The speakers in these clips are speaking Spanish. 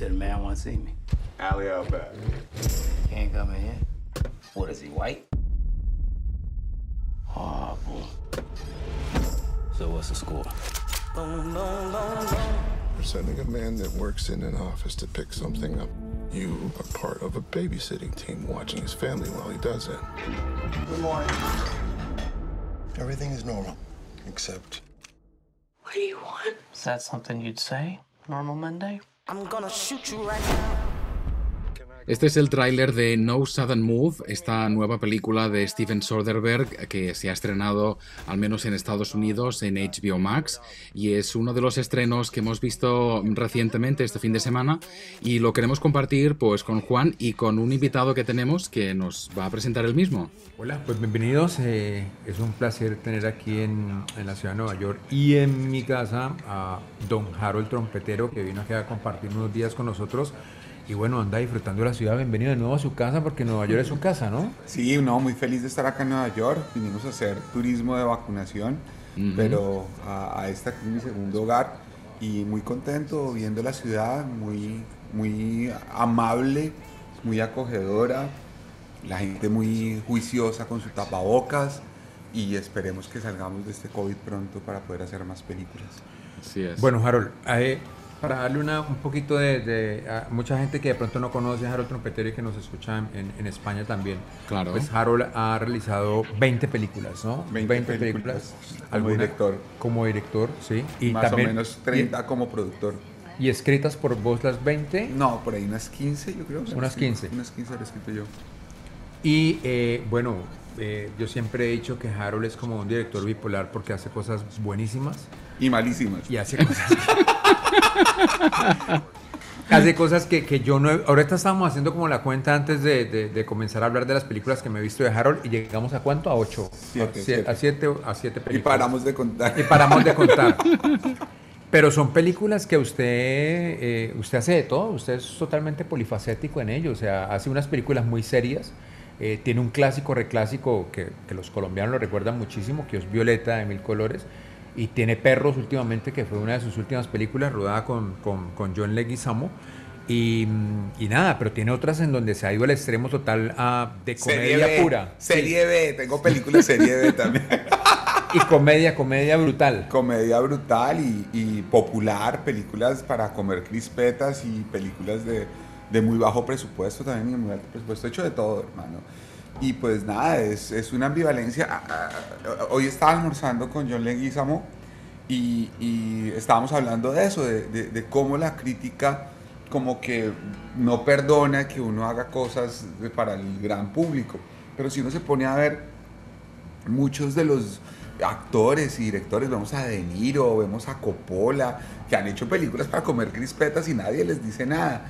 said a man want to see me. Alley out back. Can't come in here. What is he, white? Ah, oh, boy. So what's the score? We're sending a man that works in an office to pick something up. You are part of a babysitting team watching his family while he does it. Good morning. Everything is normal, except What do you want? Is that something you'd say? Normal Monday? I'm gonna shoot you right now. Este es el tráiler de No Sudden Move, esta nueva película de Steven Soderbergh que se ha estrenado al menos en Estados Unidos en HBO Max y es uno de los estrenos que hemos visto recientemente este fin de semana y lo queremos compartir pues con Juan y con un invitado que tenemos que nos va a presentar el mismo. Hola, pues bienvenidos. eh, es un placer tener aquí en, en la ciudad de Nueva York y en mi casa a don Harold Trompetero que vino aquí a compartir unos días con nosotros. Y bueno, anda disfrutando de la ciudad. Bienvenido de nuevo a su casa porque Nueva York es su casa, ¿no? Sí, no, muy feliz de estar acá en Nueva York. Vinimos a hacer turismo de vacunación, pero a, a esta que es mi segundo hogar y muy contento viendo la ciudad, muy, muy amable, muy acogedora, la gente muy juiciosa con su tapabocas y esperemos que salgamos de este COVID pronto para poder hacer más películas. Así es. Bueno, Harold, eh, para darle una, un poquito de, de- a mucha gente que de pronto no conoce a Harold Trompetero y que nos escucha en, en- en España también. Claro. Pues Harold ha realizado 20 películas, ¿no? 20 películas como Alguna- director. Como director, sí. Y más también, o menos 30 como productor. Y, escritas por vos las 20. No, por ahí unas 15 yo creo. Unas 15. Unas 15 las he escrito yo. Y eh, bueno, eh, yo siempre he dicho que Harold es como un director bipolar porque hace cosas buenísimas Y malísimas. y hace cosas. hace cosas que, que yo no. he- ahorita estábamos haciendo como la cuenta antes de, de- de comenzar a hablar de las películas que me he visto de Harold y llegamos a cuánto? A ocho. Siete, a, sie- siete. a siete, a siete Y películas. paramos de contar. Y paramos de contar. Pero son películas que usted, eh, usted hace de todo, usted es totalmente polifacético en ello, o sea, hace unas películas muy serias, eh, tiene un clásico reclásico que, que los colombianos lo recuerdan muchísimo, que es Violeta de Mil Colores, y tiene Perros últimamente, que fue una de sus últimas películas, rodada con, con, con John Leguizamo, y, y nada, pero tiene otras en donde se ha ido al extremo total a, de Serie comedia B, pura. Serie B, tengo películas serie B también. Y comedia, comedia brutal. Comedia brutal y, y popular, películas para comer crispetas y películas de, de muy bajo presupuesto también y de muy alto presupuesto. He hecho de todo, hermano. Y pues nada, es, es una ambivalencia. Ah, ah, Hoy estaba almorzando con John Leguizamo y, y estábamos hablando de eso, de, de- cómo la crítica como que no perdona que uno haga cosas para el gran público. Pero si uno se pone a ver muchos de los actores y directores, vemos a De Niro, vemos a Coppola, que han hecho películas para comer crispetas y nadie les dice nada.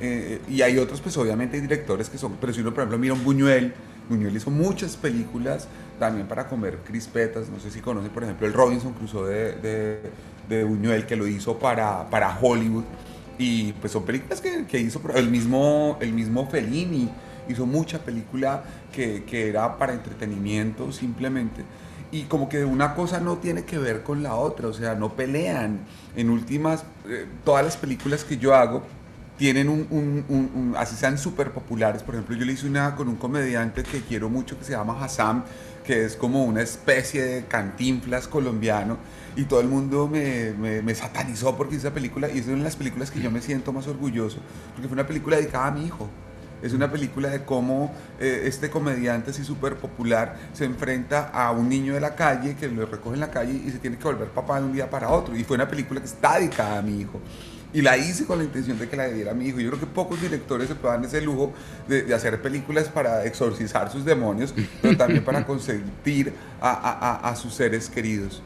Eh, y hay otros, pues obviamente hay directores que son, pero si uno por ejemplo mira un Buñuel, Buñuel hizo muchas películas también para comer crispetas, no sé si conoce por ejemplo el Robinson Crusoe de, de, de Buñuel que lo hizo para, para Hollywood y pues son películas que, que hizo el mismo, el mismo Fellini, hizo mucha película que, que era para entretenimiento simplemente. Y como que una cosa no tiene que ver con la otra, o sea, no pelean. En últimas, eh, todas las películas que yo hago tienen un, un- un- un- así sean súper populares. Por ejemplo, yo le hice una con un comediante que quiero mucho que se llama Hassam, que es como una especie de cantinflas colombiano. Y todo el mundo me, me- me satanizó porque hice esa película. Y es una de las películas que yo me siento más orgulloso, porque fue una película dedicada a mi hijo. Es una película de cómo eh, este comediante así súper popular se enfrenta a un niño de la calle que lo recoge en la calle y se tiene que volver papá de un día para otro. Y fue una película que está dedicada a mi hijo. Y la hice con la intención de que la diera a mi hijo. Yo creo que pocos directores se puedan ese lujo de, de hacer películas para exorcizar sus demonios, pero también para consentir a, a- a- a sus seres queridos.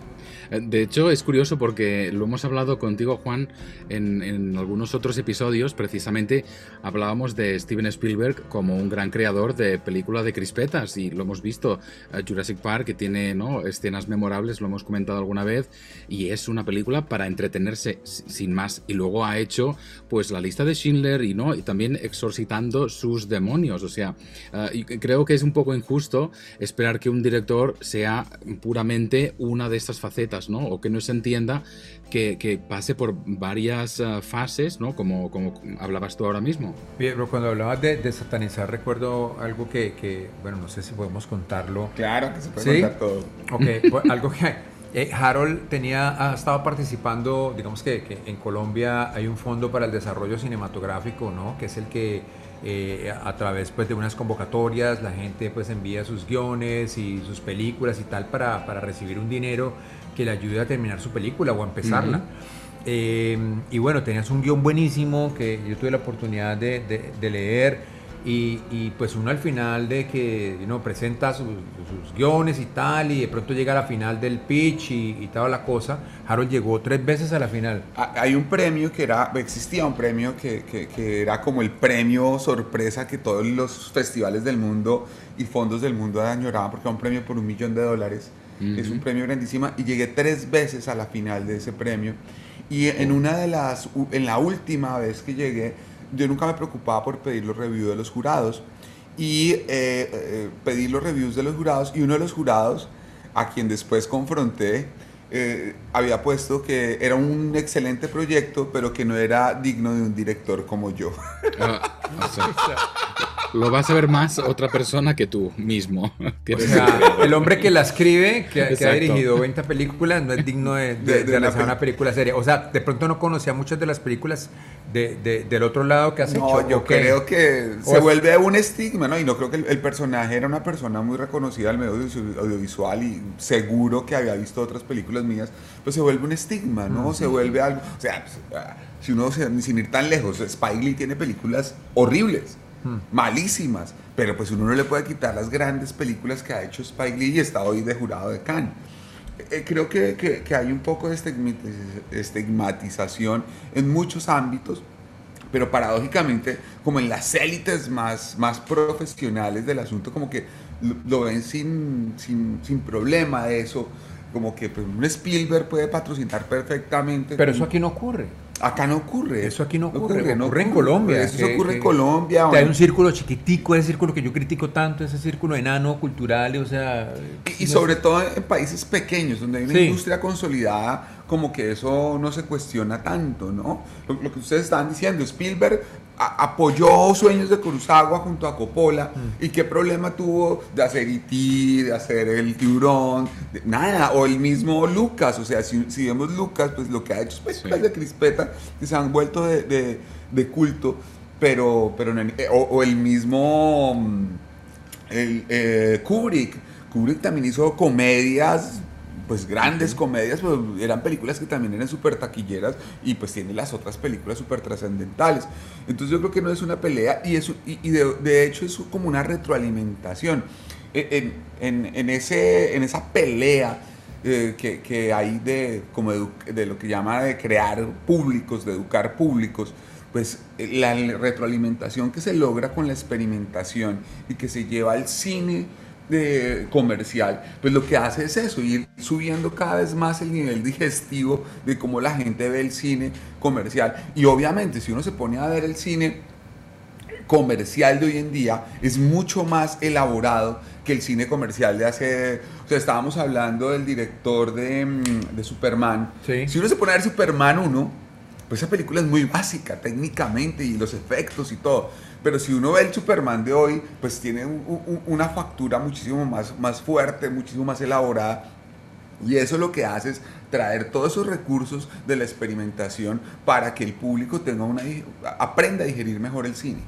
Eh, De hecho, es curioso porque lo hemos hablado contigo, Juan, en, algunos otros episodios. Precisamente hablábamos de Steven Spielberg como un gran creador de películas de crispetas y lo hemos visto. eh, Jurassic Park, que tiene ¿no? escenas memorables, lo hemos comentado alguna vez, y es una película para entretenerse sin más. Y luego ha hecho pues la lista de Schindler y, ¿no? y también exorcitando sus demonios. O sea, eh, creo que es un poco injusto esperar que un director sea puramente una de estas facetas ¿no? O que no se entienda que, que pase por varias uh, fases, ¿no? Como, como hablabas tú ahora mismo. Bien, pero cuando hablabas de, de satanizar, recuerdo algo que, que, bueno, no sé si podemos contarlo. Claro que se puede ¿Sí? contar todo. Ok, algo que eh, Harold tenía, ha estado participando, digamos que, que, en Colombia hay un fondo para el desarrollo cinematográfico, ¿no? Que es el que eh, a través pues, de unas convocatorias la gente pues envía sus guiones y sus películas y tal para, para recibir un dinero que le ayude a terminar su película o a empezarla. Uh -huh. eh, y bueno, tenías un guion buenísimo que yo tuve la oportunidad de, de, de leer. Y, y, pues uno al final de que ¿no? presenta sus, sus, guiones y tal, y de pronto llega a la final del pitch y, y toda la cosa, Harold llegó tres veces a la final. Hay un premio que era, existía un premio que, que, que era como el premio sorpresa que todos los festivales del mundo y fondos del mundo añoraban, porque era un premio por un millón de dólares. Uh -huh. Es un premio grandísima y llegué tres veces a la final de ese premio. Y en una de las, en la última vez que llegué, yo nunca me preocupaba por pedir los reviews de los jurados y eh, eh, pedí los reviews de los jurados y uno de los jurados a quien después confronté eh, había puesto que era un excelente proyecto pero que no era digno de un director como yo. Ah, o sea, lo vas a ver más otra persona que tú mismo. O sea, el hombre que la escribe, que, que, ha dirigido 20 películas, no es digno de, de, de, de realizar una película seria. O sea, de pronto no conocía muchas de las películas de, del otro lado que has no, hecho. yo creo que se vuelve un estigma, ¿no? Y no creo que el, el, personaje era una persona muy reconocida al medio audiovisual y seguro que había visto otras películas mías, pues se vuelve un estigma, ¿no? Uh -huh. Se vuelve algo. O sea, si uno, sin ir tan lejos, Spike Lee tiene películas horribles. Malísimas, pero pues uno no le puede quitar las grandes películas que ha hecho Spike Lee y está hoy de jurado de Cannes. Eh, creo que, que, que, hay un poco de estigmatización en muchos ámbitos, pero paradójicamente, como en las élites más, más profesionales del asunto, como que lo, lo ven sin, sin, sin problema eso, como que pues, un Spielberg puede patrocinar perfectamente. Pero eso aquí no ocurre. Acá no ocurre. Eso aquí no ocurre. ocurre, no ocurre en Colombia. Eso que, ocurre en Colombia. Hay un círculo chiquitico, ese círculo que yo critico tanto, ese círculo enano cultural, o sea. Y, sobre todo en países pequeños, donde hay una sí. industria consolidada, como que eso no se cuestiona tanto, ¿no? Lo, lo que ustedes estaban diciendo, Spielberg a, apoyó Sueños de Cruzagua junto a Coppola. Mm. ¿Y qué problema tuvo de hacer E.T., de hacer El Tiburón? De, nada. O el mismo Lucas. O sea, si, si, vemos Lucas, pues lo que ha hecho es películas sí. de Crispeta que se han vuelto de, de, de culto. Pero, pero o, o, el mismo mm, el, eh, Kubrick. Kubrick también hizo comedias pues grandes comedias, pues eran películas que también eran súper taquilleras y pues tiene las otras películas súper trascendentales. Entonces yo creo que no es una pelea y, es, y, y de, de, hecho es como una retroalimentación. En, en, en ese, en esa pelea eh, que, que, hay de, como de, de, lo que llama de crear públicos, de educar públicos, pues la retroalimentación que se logra con la experimentación y que se lleva al cine de comercial, pues lo que hace es eso, ir subiendo cada vez más el nivel digestivo de cómo la gente ve el cine comercial. Y obviamente si uno se pone a ver el cine comercial de hoy en día, es mucho más elaborado que el cine comercial de hace... O sea, estábamos hablando del director de, mm, de Superman. Sí. Si uno se pone a ver Superman 1, pues esa película es muy básica técnicamente y los efectos y todo. Pero si uno ve el Superman de hoy, pues tiene un, un, una factura muchísimo más, más fuerte, muchísimo más elaborada. Y eso lo que hace es traer todos esos recursos de la experimentación para que el público tenga una, aprenda a digerir mejor el cine.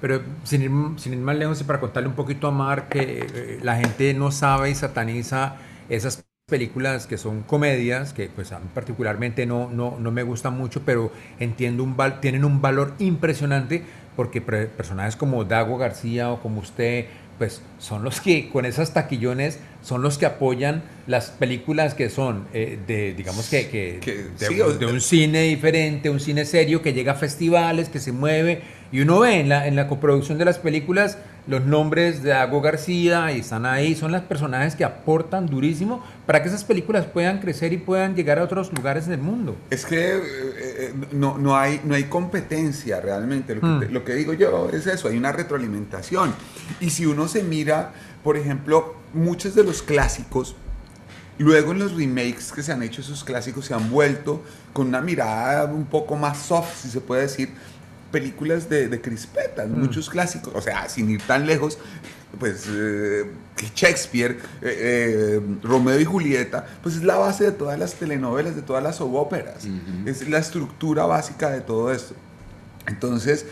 Pero sin ir, sin ir más lejos y para contarle un poquito a Mar que eh, la gente no sabe y sataniza esas películas que son comedias, que pues a mí particularmente no, no, no me gustan mucho, pero entiendo un val tienen un valor impresionante porque personajes como Dago García o como usted, pues son los que con esas taquillones son los que apoyan las películas que son eh, de, digamos que, que, que de, sí, de, un cine diferente, un cine serio que llega a festivales, que se mueve y uno ve en la, en la coproducción de las películas los nombres de Dago García y están ahí, son los personajes que aportan durísimo para que esas películas puedan crecer y puedan llegar a otros lugares del mundo. Es que eh, eh, no, no, hay, no hay competencia realmente, lo que, mm. lo que digo yo es eso, hay una retroalimentación. Y si uno se mira, por ejemplo, muchos de los clásicos Luego en los remakes que se han hecho esos clásicos se han vuelto con una mirada un poco más soft, si se puede decir, películas de, de crispetas, muchos clásicos, o sea, sin ir tan lejos, pues eh, Shakespeare, eh, eh, Romeo y Julieta, pues es la base de todas las telenovelas, de todas las óperas, es la estructura básica de todo esto. Entonces,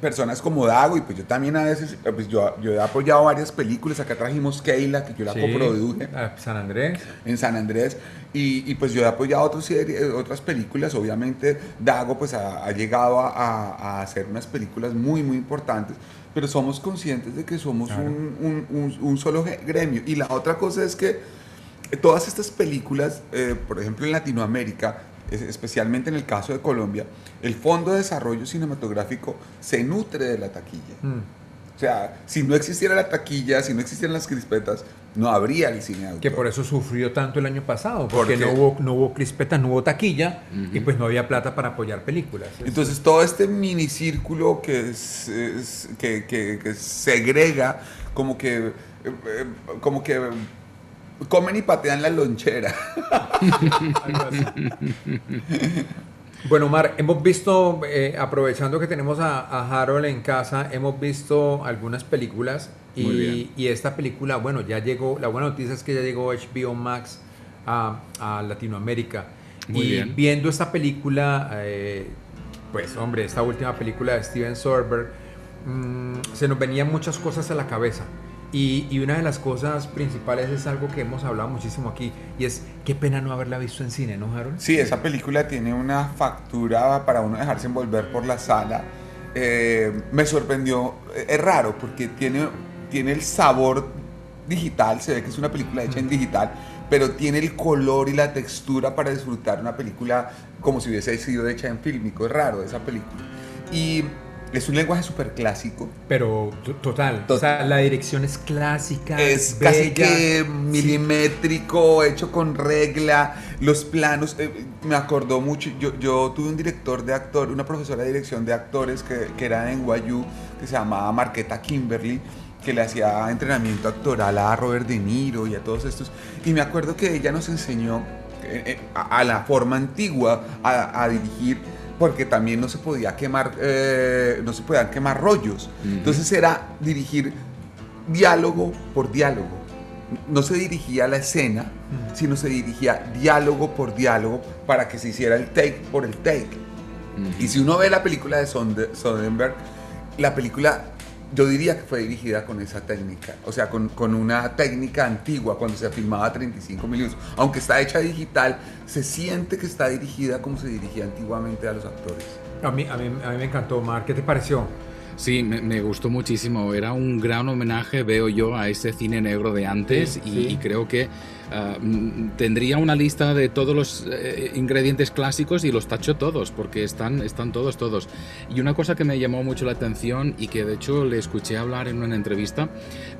personas como Dago, y pues yo también a veces, pues yo, yo he apoyado varias películas, acá trajimos Keila, que yo la Sí, coproduje. A San Andrés. en San Andrés. Y, y, pues yo he apoyado otras, series, otras películas, obviamente Dago pues ha, ha llegado a, a- a hacer unas películas muy muy importantes, pero somos conscientes de que somos Claro. un, un- un- un solo gremio. Y la otra cosa es que todas estas películas, eh, por ejemplo en Latinoamérica, especialmente en el caso de Colombia, el Fondo de Desarrollo Cinematográfico se nutre de la taquilla. Mm. O sea, si no existiera la taquilla, si no existieran las crispetas, no habría el cine autor. Que por eso sufrió tanto el año pasado, ¿Por porque no hubo, no hubo crispetas, no hubo taquilla y pues no había plata para apoyar películas. Entonces todo este minicírculo que, es- es- que, que- que segrega, como que, eh, eh, como que comen y patean la lonchera. Bueno, Omar, hemos visto, eh, aprovechando que tenemos a, a Harold en casa, hemos visto algunas películas y, esta película, bueno, ya llegó, la buena noticia es que ya llegó HBO Max a, a Latinoamérica. Muy y bien. viendo esta película, eh, pues hombre, esta última película de Steven Soderbergh, mm, se nos venían muchas cosas a la cabeza. Y, y una de las cosas principales es algo que hemos hablado muchísimo aquí, y es qué pena no haberla visto en cine, ¿no, Harold? Sí, esa película tiene una factura para uno dejarse envolver por la sala. Eh, me sorprendió, eh, es raro porque tiene, tiene el sabor digital, se ve que es una película hecha en digital, pero tiene el color y la textura para disfrutar una película como si hubiese sido hecha en fílmico. Es raro esa película. Y es un lenguaje súper clásico. Pero to- total, Tot- o sea, la dirección es clásica, Es bella. casi que Sí. milimétrico, hecho con regla, los planos, eh, me acordó mucho, yo, yo tuve un director de actor, una profesora de dirección de actores que, que era en NYU, que se llamaba Marqueta Kimberly, que le hacía entrenamiento actoral a Robert De Niro y a todos estos, y me acuerdo que ella nos enseñó eh, eh, a, a la forma antigua a, a dirigir porque también no se podía quemar eh, no se podían quemar rollos entonces era dirigir diálogo por diálogo. No se dirigía a la escena, sino se dirigía diálogo por diálogo para que se hiciera el take por el take. Y si uno ve la película de Soderbergh, la película yo diría que fue dirigida con esa técnica, o sea, con, con una técnica antigua cuando se filmaba a 35 minutos. Aunque está hecha digital, se siente que está dirigida como se dirigía antiguamente a los actores. A mí, a, mí, a mí me encantó, Omar. ¿Qué te pareció? Sí, me, me gustó muchísimo. Era un gran homenaje, veo yo, a ese cine negro de antes Sí, y, sí. y creo que ah, tendría una lista de todos los eh, ingredientes clásicos y los tacho todos, porque están, están todos, todos. Y una cosa que me llamó mucho la atención y que de hecho le escuché hablar en una entrevista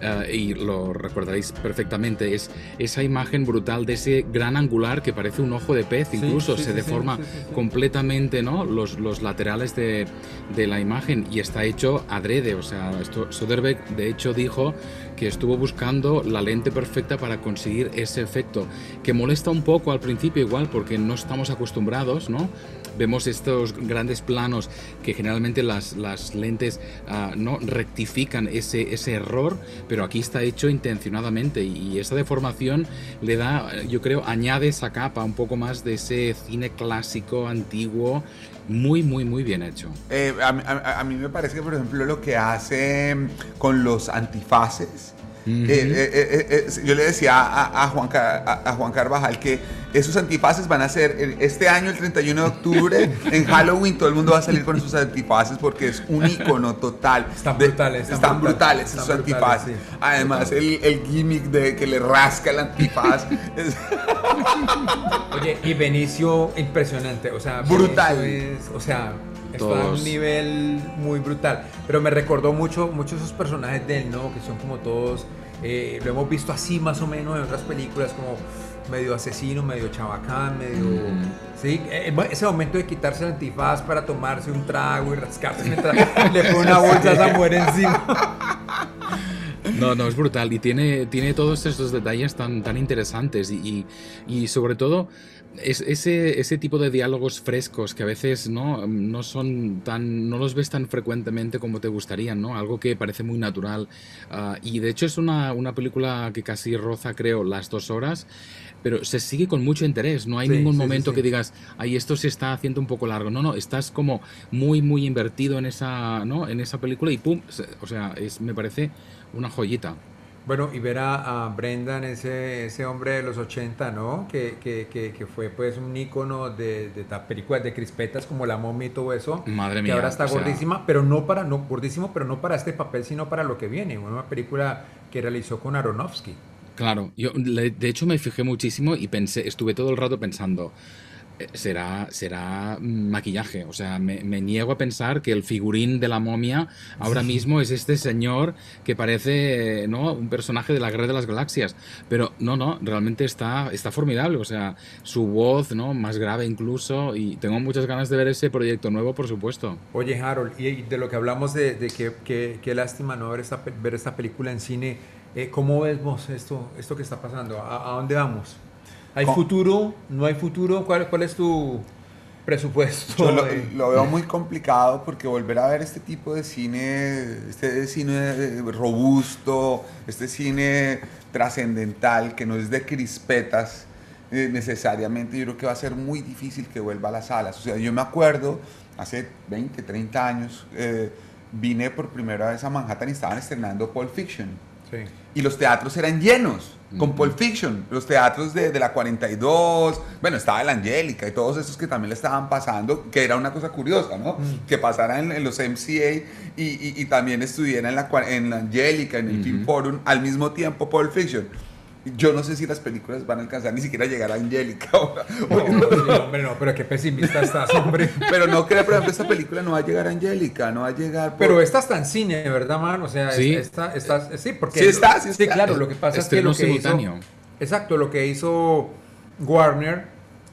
ah, y lo recordaréis perfectamente, es esa imagen brutal de ese gran angular que parece un ojo de pez, incluso sí, se deforma completamente ¿no? los, los laterales de, de la imagen y está hecho adrede. O sea, esto, Soderbergh de hecho dijo que estuvo buscando la lente perfecta para conseguir ese efecto, que molesta un poco al principio igual porque no estamos acostumbrados, ¿no? Vemos estos grandes planos que generalmente las, lentes ah, no rectifican ese, error, pero aquí está hecho intencionadamente y, esa deformación le da, yo creo, añade esa capa un poco más de ese cine clásico, antiguo, muy, muy, muy bien hecho. Eh, a, a- a mí me parece que, por ejemplo, lo que hace con los antifaces. Eh, eh, eh, yo le decía a, a Juan, a, Juan Carvajal que esos antifaces van a ser este año, el 31 de octubre, en Halloween, todo el mundo va a salir con esos antifaces porque es un icono total. Están de- brutales, están Están brutales, están esos brutales, antifaces. sí. Además, el, el gimmick de que le rasca el antifaz. es- Oye, y Benicio, impresionante. O sea, Brutal. Es- o sea, está a un nivel muy brutal. Pero me recordó mucho, mucho esos personajes de él, ¿no? Que son como todos. eh, lo hemos visto así más o menos en otras películas, como medio asesino, medio chabacán, medio. Mm. Sí, eh, ese momento de quitarse el antifaz para tomarse un trago y rascarse mientras le pone una bolsa a esa mujer encima. No, no, es brutal. Y tiene, tiene todos estos detalles tan, tan interesantes. Y, y, y sobre todo, es, ese, ese tipo de diálogos frescos que a veces no, no son tan. no los ves tan frecuentemente como te gustarían, ¿no? Algo que parece muy natural. Ah, y de hecho es una, una película que casi roza, creo, las dos horas. Pero se sigue con mucho interés. No hay Sí, ningún sí, momento sí. que digas, ay, esto se está haciendo un poco largo. No, no, estás como muy, muy invertido en esa, ¿no? en esa película y pum. O sea, es, me parece una joyita. Bueno, y ver a, a Brendan, ese, ese hombre de los 80, ¿no? Que, que, que, que fue pues un ícono de, de ta- películas de crispetas como La momia y todo eso. Madre que mía, ahora está sea- gordísima, pero no para, no, gordísimo, pero no para este papel, sino para lo que viene. Una película que realizó con Aronofsky. Claro, yo de hecho me fijé muchísimo y pensé, estuve todo el rato pensando, será, será maquillaje. O sea, me, me niego a pensar que el figurín de la momia ahora mismo es este señor que parece ¿no? un personaje de la Guerra de las Galaxias. Pero no, no, realmente está, está formidable. O sea, su voz, ¿no? Más grave incluso. Y tengo muchas ganas de ver ese proyecto nuevo, por supuesto. Oye, Harold, y de lo que hablamos de, de que, que- qué lástima no ver esta, ver esta película en cine, eh, ¿cómo vemos esto, esto que está pasando? ¿A, a dónde vamos? ¿Hay futuro? ¿No hay futuro? ¿Cuál, cuál es tu presupuesto? Yo lo, veo muy complicado porque volver a ver este tipo de cine, este cine eh, robusto, este cine trascendental que no es de crispetas eh, necesariamente, yo creo que va a ser muy difícil que vuelva a las salas. O sea, yo me acuerdo hace 20, 30 años, eh, vine por primera vez a Manhattan y estaban estrenando Pulp Fiction. Sí. Y los teatros eran llenos con. Pulp Fiction. Los teatros de, de la 42, bueno, estaba la Angélica y todos esos que también le estaban pasando, que era una cosa curiosa, ¿no? Que pasara en, en los MCA y, y- y también estuviera en la, en la Angélica, en el. Film Forum, al mismo tiempo Pulp Fiction. Yo no sé si las películas van a alcanzar ni siquiera a llegar a Angélica. No, sí, hombre, no, pero qué pesimista estás, hombre. pero no creo, por ejemplo, esta película no va a llegar a Angélica, no va a llegar... por- Pero esta está en cine, ¿verdad, man? O sea, Sí. esta, esta- sí, porque... Sí está, sí está. claro, lo que pasa es que lo que simultáneo. hizo... Exacto, lo que hizo Warner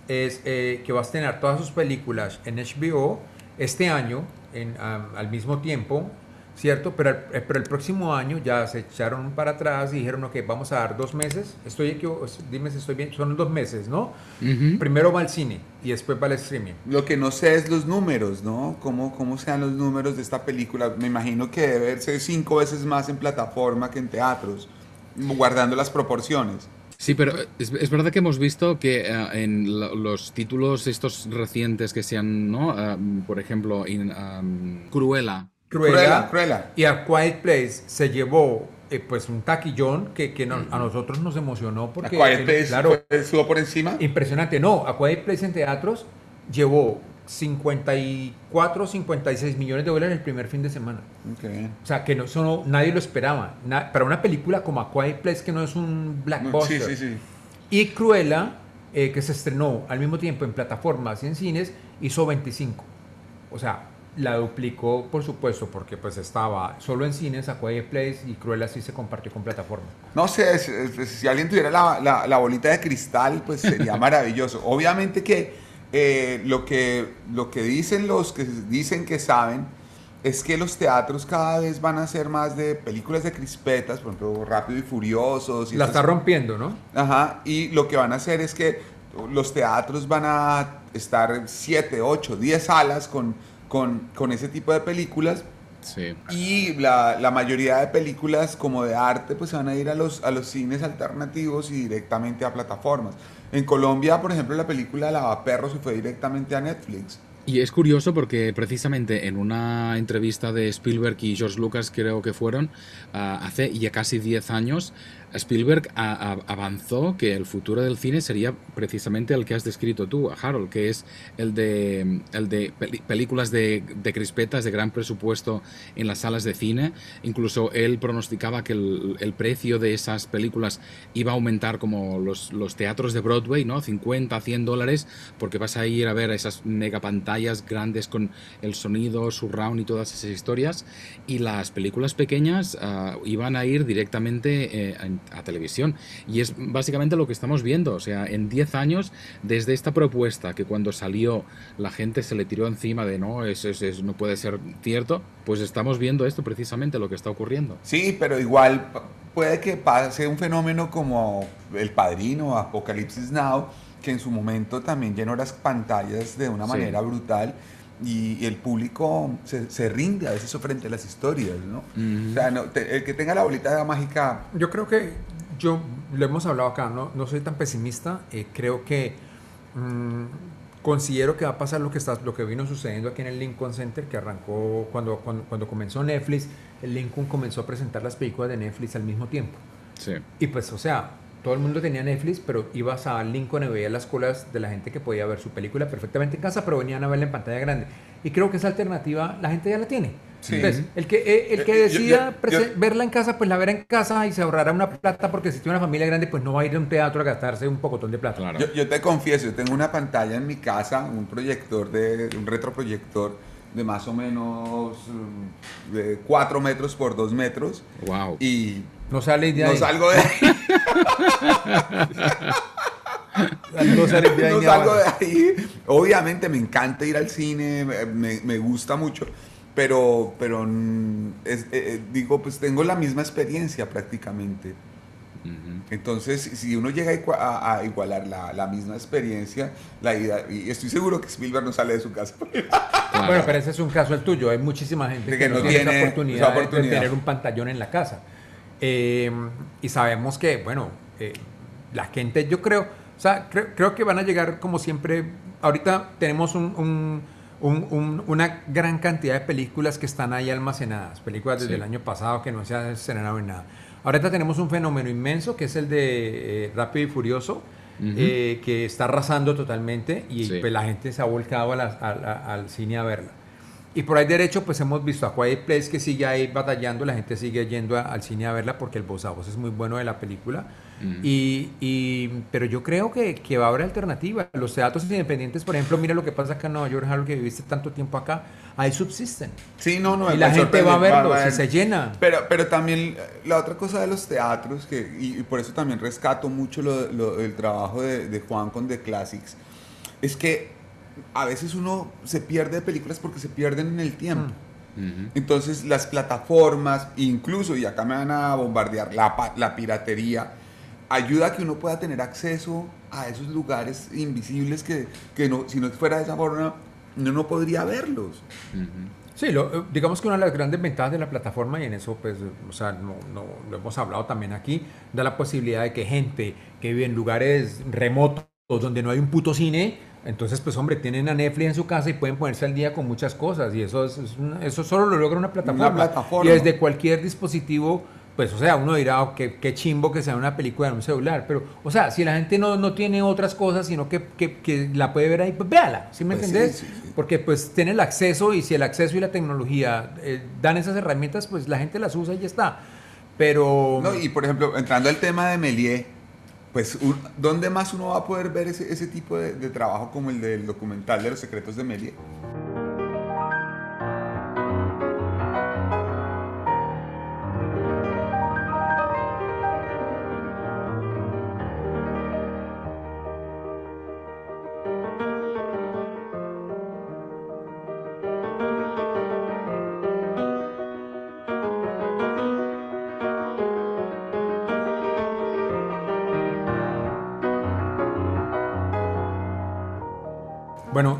es eh, que va a estrenar todas sus películas en HBO este año, en, al mismo tiempo, ¿cierto? Pero el, eh, pero el próximo año ya se echaron para atrás y dijeron, ok, vamos a dar dos meses. Estoy equivo- dime si estoy bien, son dos meses, ¿no? Ujú. Primero va al cine y después va al streaming. Lo que no sé es los números, ¿no? ¿Cómo, cómo sean los números de esta película? Me imagino que debe verse cinco veces más en plataforma que en teatros, guardando las proporciones. Sí, pero es, es verdad que hemos visto que eh, en lo- los títulos estos recientes que sean, ¿no? Ah, por ejemplo, en um, Cruella. Cruella, Cruella, Cruella. y a Quiet Place se llevó eh, pues un taquillón que, que no- a nosotros nos emocionó porque ¿A Quiet Place claro, fue- estuvo por encima? impresionante no a Quiet Place en teatros llevó 54 56 millones de dólares el primer fin de semana Ok. o sea que no, eso no- nadie lo esperaba Na- para una película como A Quiet Place que no es un Sí, blackbuster sí, sí. y Cruella eh, que se estrenó al mismo tiempo en plataformas y en cines hizo 25 o sea la duplicó por supuesto porque pues estaba solo en cines a Quiet Place y Cruella sí se compartió con plataformas No sé, si alguien tuviera la, la- la bolita de cristal, pues sería maravilloso. Obviamente que, eh, lo que lo que dicen los que dicen que saben es que los teatros cada vez van a ser más de películas de crispetas, por ejemplo, Rápido y Furiosos. Y la está rompiendo no Ajá, y lo que van a hacer es que los teatros van a estar 7, 8, 10 salas con, con, con ese tipo de películas Sí. y la, la mayoría de películas como de arte pues se van a ir a los, a los cines alternativos y directamente a plataformas. En Colombia, por ejemplo, la película Lavaperros se fue directamente a Netflix. Y es curioso porque precisamente en una entrevista de Spielberg y George Lucas, creo que fueron, ah, hace ya casi 10 años, Spielberg avanzó que el futuro del cine sería precisamente el que has descrito tú, Harold, que es el de, el de películas de, de crispetas de gran presupuesto en las salas de cine. Incluso él pronosticaba que el, precio de esas películas iba a aumentar como los, los teatros de Broadway, ¿no? 50, 100 dólares, porque vas a ir a ver esas megapantallas pantallas grandes con el sonido, surround y todas esas historias. Y las películas pequeñas ah, iban a ir directamente eh, a, a televisión. Y es básicamente lo que estamos viendo. O sea, en 10 años, desde esta propuesta que cuando salió la gente se le tiró encima de no, eso es- es- no puede ser cierto, pues estamos viendo esto precisamente lo que está ocurriendo. Sí, pero igual puede que pase un fenómeno como El Padrino, Apocalipsis Now, que en su momento también llenó las pantallas de una Sí. manera brutal y, y el público se, se rinde a veces frente a las historias, ¿no? O sea, no, te- el que tenga la bolita mágica, Yo creo que, yo lo hemos hablado acá, no, no soy tan pesimista, eh, creo que mm, considero que va a pasar lo que, está, lo que vino sucediendo aquí en el Lincoln Center, que arrancó cuando, cuando, cuando comenzó Netflix, el Lincoln comenzó a presentar las películas de Netflix al mismo tiempo. Sí. Y pues, o sea, todo el mundo tenía Netflix, pero ibas a Lincoln y veías las colas de la gente que podía ver su película perfectamente en casa, pero venían a verla en pantalla grande. Y creo que esa alternativa la gente ya la tiene. Sí. Entonces, el que, eh, el que Eh, yo- decida yo- yo- prese- verla en casa, pues la verá en casa y se ahorrará una plata, porque si tiene una familia grande, pues no va a ir a un teatro a gastarse un pocotón de plata. Claro. yo, yo te confieso, yo tengo una pantalla en mi casa, un proyector, de un retroproyector de más o menos mm, de 4 metros por 2 metros Wow. y No sale de ahí. no salgo de ahí. No sale de ahí no ni salgo de ahí. Obviamente me encanta ir al cine, me, me- gusta mucho, pero, pero mm, es- eh, eh, digo, pues tengo la misma experiencia prácticamente. Entonces, si uno llega a, igua- a- a igualar la, la misma experiencia, la ida, y estoy seguro que Spielberg no sale de su casa. Bueno, pero ese es un caso el tuyo. Hay muchísima gente que, que no tiene, esa oportunidad, esa de- De, tener un pantallón en la casa. Eh, y sabemos que, bueno, eh, la gente, yo creo, o sea, creo, creo que van a llegar como siempre. Ahorita tenemos un- un- un- un- una gran cantidad de películas que están ahí almacenadas, películas desde Sí. el año pasado que no se han estrenado en nada. Ahorita tenemos un fenómeno inmenso que es el de eh, Rápido y Furioso. Eh, que está arrasando totalmente y Sí. pues, la gente se ha volcado a las- a- a- al cine a verla. Y por ahí derecho, pues hemos visto a Quiet Place que sigue ahí batallando, la gente sigue yendo a- al cine a verla porque el voz a voz es muy bueno de la película. Ujú. y, y- pero yo creo que, que va a haber alternativa. Los teatros independientes, por ejemplo, mira lo que pasa acá en Nueva York, Harold, que viviste tanto tiempo acá, ahí subsisten. Sí, no, no. y la gente va a verlo, ver. si se llena. Pero, pero también eh, la otra cosa de los teatros, que, y, y por eso también rescato mucho lo- lo- el trabajo de, de Juan con The Classics, es que a veces uno se pierde de películas porque se pierden en el tiempo. Ujú. Entonces las plataformas, incluso, y acá me van a bombardear, la, la piratería, ayuda a que uno pueda tener acceso a esos lugares invisibles que, que no, si no fuera de esa forma, uno no podría verlos. Sí, lo- eh, digamos que una de las grandes ventajas de la plataforma, y en eso, pues, o sea, no, no- lo hemos hablado también aquí, da la posibilidad de que gente que vive en lugares remotos donde no hay un puto cine, entonces, pues, hombre, tienen a Netflix en su casa y pueden ponerse al día con muchas cosas, y eso, es, es una- eso solo lo logra una plataforma. plataforma. Y desde cualquier dispositivo, pues, o sea, uno dirá, oh, qué, qué chimbo que sea una película en un celular, pero, o sea, si la gente no, no tiene otras cosas, sino que, que- que la puede ver ahí, pues véala, ¿sí me Pues sí, entendés? sí, sí. Porque pues tiene el acceso y si el acceso y la tecnología eh, dan esas herramientas, pues la gente las usa y ya está. Pero No, y por ejemplo, entrando al tema de Méliès, pues, ¿dónde más uno va a poder ver ese, tipo de, trabajo como el del documental de los secretos de Méliès?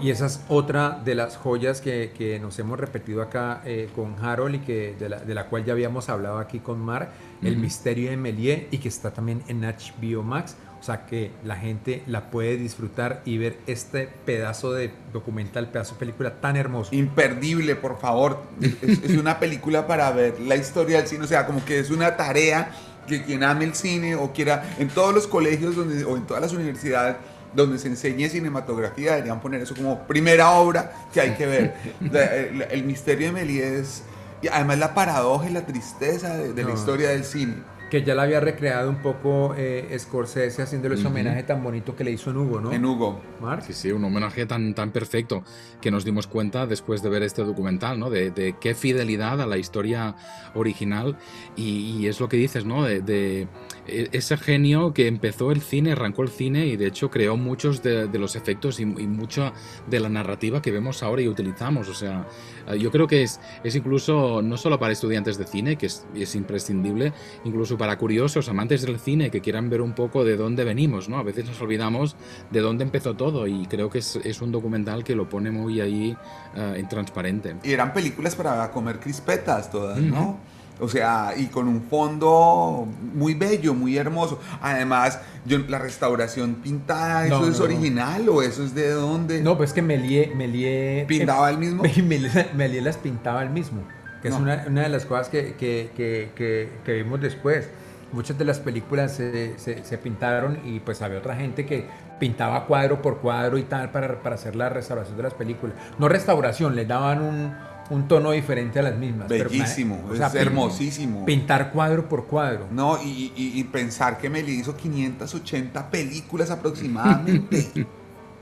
Y esa es otra de las joyas que, que nos hemos repetido acá eh, con Harold y que de la, de la cual ya habíamos hablado aquí con Mar, El misterio de Méliès y que está también en HBO Max. O sea que la gente la puede disfrutar y ver este pedazo de documental, pedazo de película tan hermoso. Imperdible, por favor. Es, es una película para ver la historia del cine, o sea, como que es una tarea que quien ame el cine o quiera, en todos los colegios donde, o en todas las universidades donde se enseñe cinematografía, deberían poner eso como primera obra que hay que ver. El, el misterio de Méliès y además la paradoja y la tristeza de, de la historia del cine. que ya la había recreado un poco eh, Scorsese haciéndole ese homenaje tan bonito que le hizo en Hugo, ¿no? En Hugo. Mark. Sí, sí, un homenaje tan, tan perfecto que nos dimos cuenta después de ver este documental, ¿no? De, de qué fidelidad a la historia original y, y es lo que dices, ¿no? De, de ese genio que empezó el cine, arrancó el cine y de hecho creó muchos de, de los efectos y, y mucha de la narrativa que vemos ahora y utilizamos. O sea, eh, yo creo que es, es incluso no solo para estudiantes de cine, que es, es imprescindible, incluso para curiosos, amantes del cine, que quieran ver un poco de dónde venimos, ¿no? A veces nos olvidamos de dónde empezó todo y creo que es, es un documental que lo pone muy ahí eh, en transparente. Y eran películas para comer crispetas todas, ¿no? O sea, y con un fondo muy bello, muy hermoso. Además, yo, la restauración pintada, ¿eso No, es no, no. original o eso es de dónde? No, pues que Melie, Melie ¿Pintaba el mismo? Melie, Melie las pintaba el mismo, que es una, una de las cosas que, que, que, que, vimos después. Muchas de las películas se, se, se pintaron y pues había otra gente que pintaba cuadro por cuadro y tal para, para hacer la restauración de las películas. No restauración, le daban un, un tono diferente a las mismas. pero, Bellísimo, o sea, es hermosísimo. Pintar cuadro por cuadro. No, y, y- y pensar que Meli hizo 580 películas aproximadamente.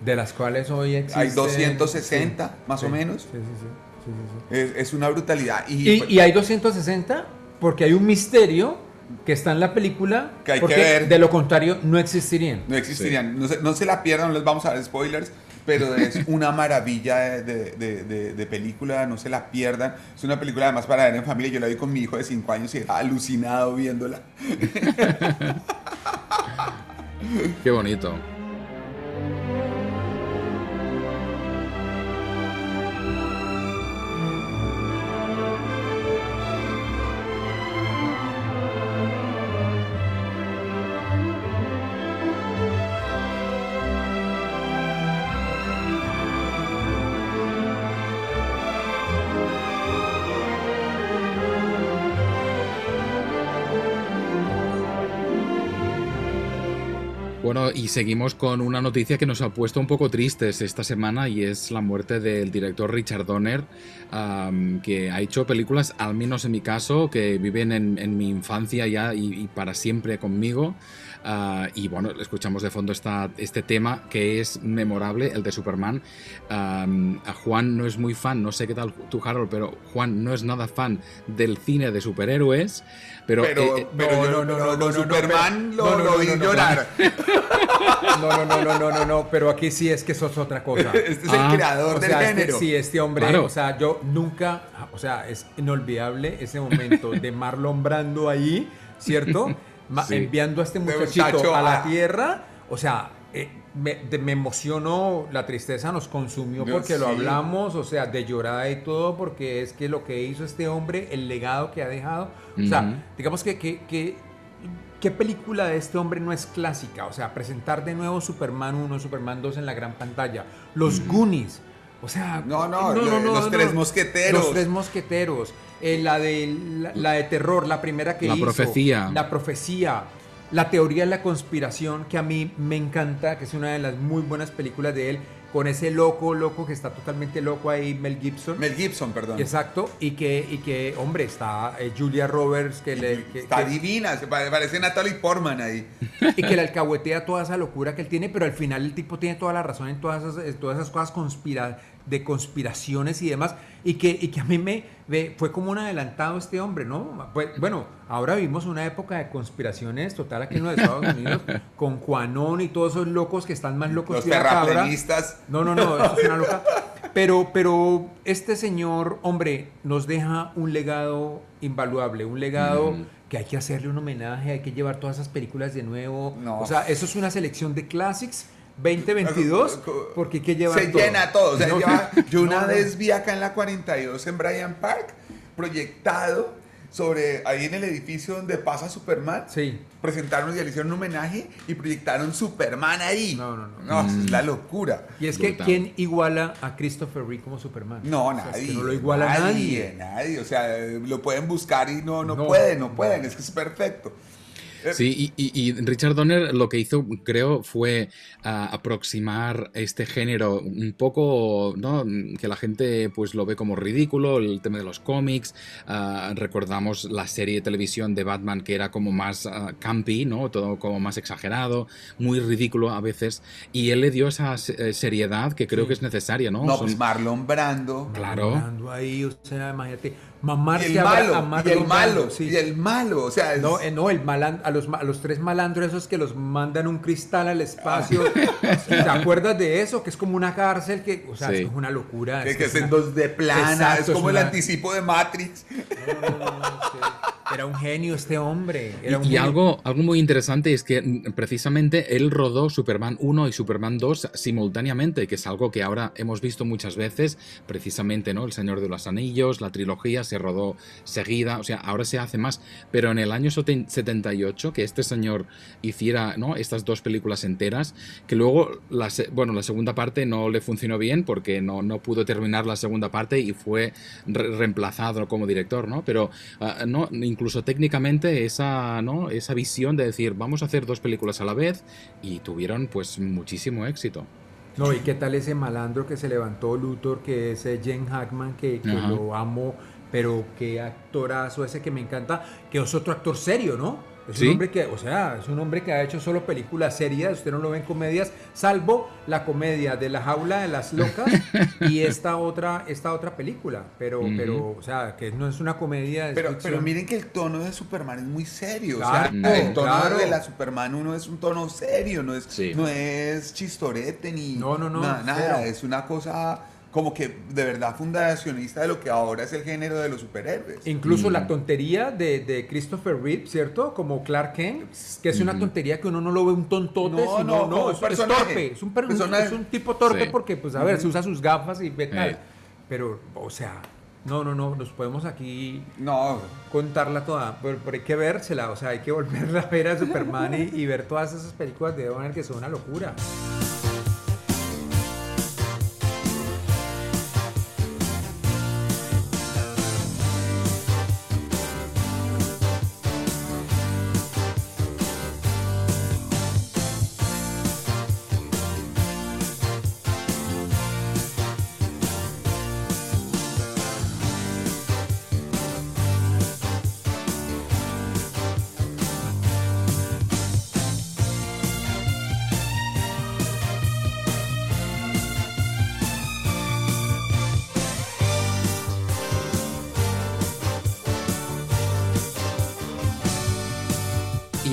De las cuales hoy existen... Hay 260, más Sí, o menos. Sí, es, es una brutalidad. Y, Y, y hay 260 porque hay un misterio que está en la película Que hay que porque ver. de lo contrario no existirían. no existirían. No, se, no se la pierdan, no les vamos a dar spoilers. Pero es una maravilla de, de- de- película, no se la pierdan. Es una película además para ver en familia. Yo la vi con mi hijo de 5 años y estaba alucinado viéndola. Qué bonito. Y seguimos con una noticia que nos ha puesto un poco tristes esta semana y es la muerte del director Richard Donner, am, que ha hecho películas, al menos en mi caso, que viven en, en mi infancia ya y, y para siempre conmigo. Ah, y bueno, escuchamos de fondo esta, este tema que es memorable, el de Superman. Am, a Juan no es muy fan, no sé qué tal tú, Harold, pero Juan no es nada fan del cine de superhéroes. Pero, Pero, eh, eh, pero no, yo- no, no, no, no, no, Superman no, no, lo no, vi no, no, llorar. No, no, no, no, no, no, no, pero aquí sí es que eso es otra cosa. Este es Ah, el creador O del sea, este- género. sí, este hombre, Claro. o sea, yo nunca, o sea, es inolvidable ese momento de Marlon Brando ahí, ¿cierto? Sí. Enviando a este muchachito muchacho a la tierra, o sea, eh, me, de- me emocionó, la tristeza nos consumió porque lo sí. hablamos, o sea, de llorada y todo, porque es que lo que hizo este hombre, el legado que ha dejado, o sea, digamos que, que, que ¿Qué película de este hombre no es clásica? O sea, presentar de nuevo Superman 1, Superman 2 en la gran pantalla. Los Goonies. O sea, No, no, lo- los Tres Mosqueteros. Los tres mosqueteros. Eh, la, de, la, la de terror, la primera que La hizo. profecía. La profecía. La teoría de la conspiración, que a mí me encanta, que es una de las muy buenas películas de él, con ese loco, loco que está totalmente loco ahí, Mel Gibson. Mel Gibson, perdón. Exacto, y que, y que hombre, está eh, Julia Roberts, que le... que- Está que- divina, se parece Natalie Portman ahí. y que le alcahuetea toda esa locura que él tiene, pero al final el tipo tiene toda la razón en todas esas, en todas esas cosas conspira, de conspiraciones y demás, y que, y que a mí me fue como un adelantado este hombre, ¿no? Pues, bueno, ahora vivimos una época de conspiraciones total aquí en los Estados Unidos, con Juanón y todos esos locos que están más locos Los que terraplenistas. No, no, no, eso es una loca. Pero, pero este señor, hombre, nos deja un legado invaluable, un legado Mm. que hay que hacerle un homenaje, hay que llevar todas esas películas de nuevo. No. O sea, eso es una selección de classics 2022, porque hay que llevar Se todo. llena todo. O sea, No, lleva- yo una no, vez vi acá en la 42 en Bryant Park, proyectado sobre ahí en el edificio donde pasa Superman. Sí. Presentaron y le hicieron un homenaje y proyectaron Superman ahí. No, no, no. No, eso es la locura. Y es que, Brutal. ¿quién iguala a Christopher Reeve como Superman? No, O sea, es nadie. que no lo iguala nadie, nadie. nadie. O sea, lo pueden buscar y no, no, No. pueden, no pueden. Es que es perfecto. Sí, y, y- y Richard Donner lo que hizo, creo, fue ah, aproximar este género un poco, ¿no? Que la gente pues lo ve como ridículo, el tema de los cómics. ah, recordamos la serie de televisión de Batman que era como más campy, ¿no? Todo como más exagerado, muy ridículo a veces. Y él le dio esa eh, seriedad que creo que es necesaria, ¿no? No, Son- pues Marlon Brando. Claro. Hablando ahí, o sea, imagínate, Y mamarse el a- malo, a y el malo, Brando, sí. y el malo, o sea, es- No, eh, no, el malan- a, los, a los tres malandros esos que los mandan un cristal al espacio. ¿Te acuerdas de eso? Que es como una cárcel que, o sea, Sí. es una locura. que, que es en dos de plana, Exacto, es como es el una- anticipo de Matrix. No, no, no, no, sí. Era un genio este hombre. Era un Y, y algo, algo muy interesante es que mm, precisamente él rodó Superman 1 y Superman 2 simultáneamente, que es algo que ahora hemos visto muchas veces, precisamente, ¿no? El Señor de los Anillos, la trilogía se rodó seguida, o sea, ahora se hace más, pero en el año soten- 78, que este señor hiciera, ¿no? Estas dos películas enteras, que luego, la, bueno, la segunda parte no le funcionó bien porque no, no pudo terminar la segunda parte y fue re- reemplazado como director, ¿no? Pero ah, no, incluso técnicamente esa, ¿no? esa visión de decir vamos a hacer dos películas a la vez y tuvieron pues muchísimo éxito. No, y qué tal ese malandro que se levantó Luthor, que es eh, Jen Hackman, que, que lo amo, pero qué actorazo ese que me encanta, que es otro actor serio, ¿no? Es Sí. un hombre que, o sea, es un hombre que ha hecho solo películas serias, usted no lo ve en comedias, salvo la comedia de la jaula de las locas y esta otra, esta otra película, pero, pero, o sea, que no es una comedia, Pero, pero miren que el tono de Superman es muy serio. Claro, o sea, el tono claro. de la Superman 1 es un tono serio, no es, Sí. no es chistorete ni No, no, no, na- nada. cero. Es una cosa como que de verdad fundacionista de lo que ahora es el género de los superhéroes. Incluso Mm. la tontería de, de Christopher Reeve, ¿cierto? Como Clark Kent, que es una tontería que uno no lo ve un tontote, No, sino, no, no, es, es torpe, es un, per- un- Personaje. es un tipo torpe Sí. porque, pues, a ver, se usa sus gafas y ve tal. Eh. Pero, o sea, no, no, no, nos podemos aquí No, contarla toda, pero, pero hay que vérsela, o sea, hay que volverla a ver a Superman y, y ver todas esas películas de Donner que son una locura.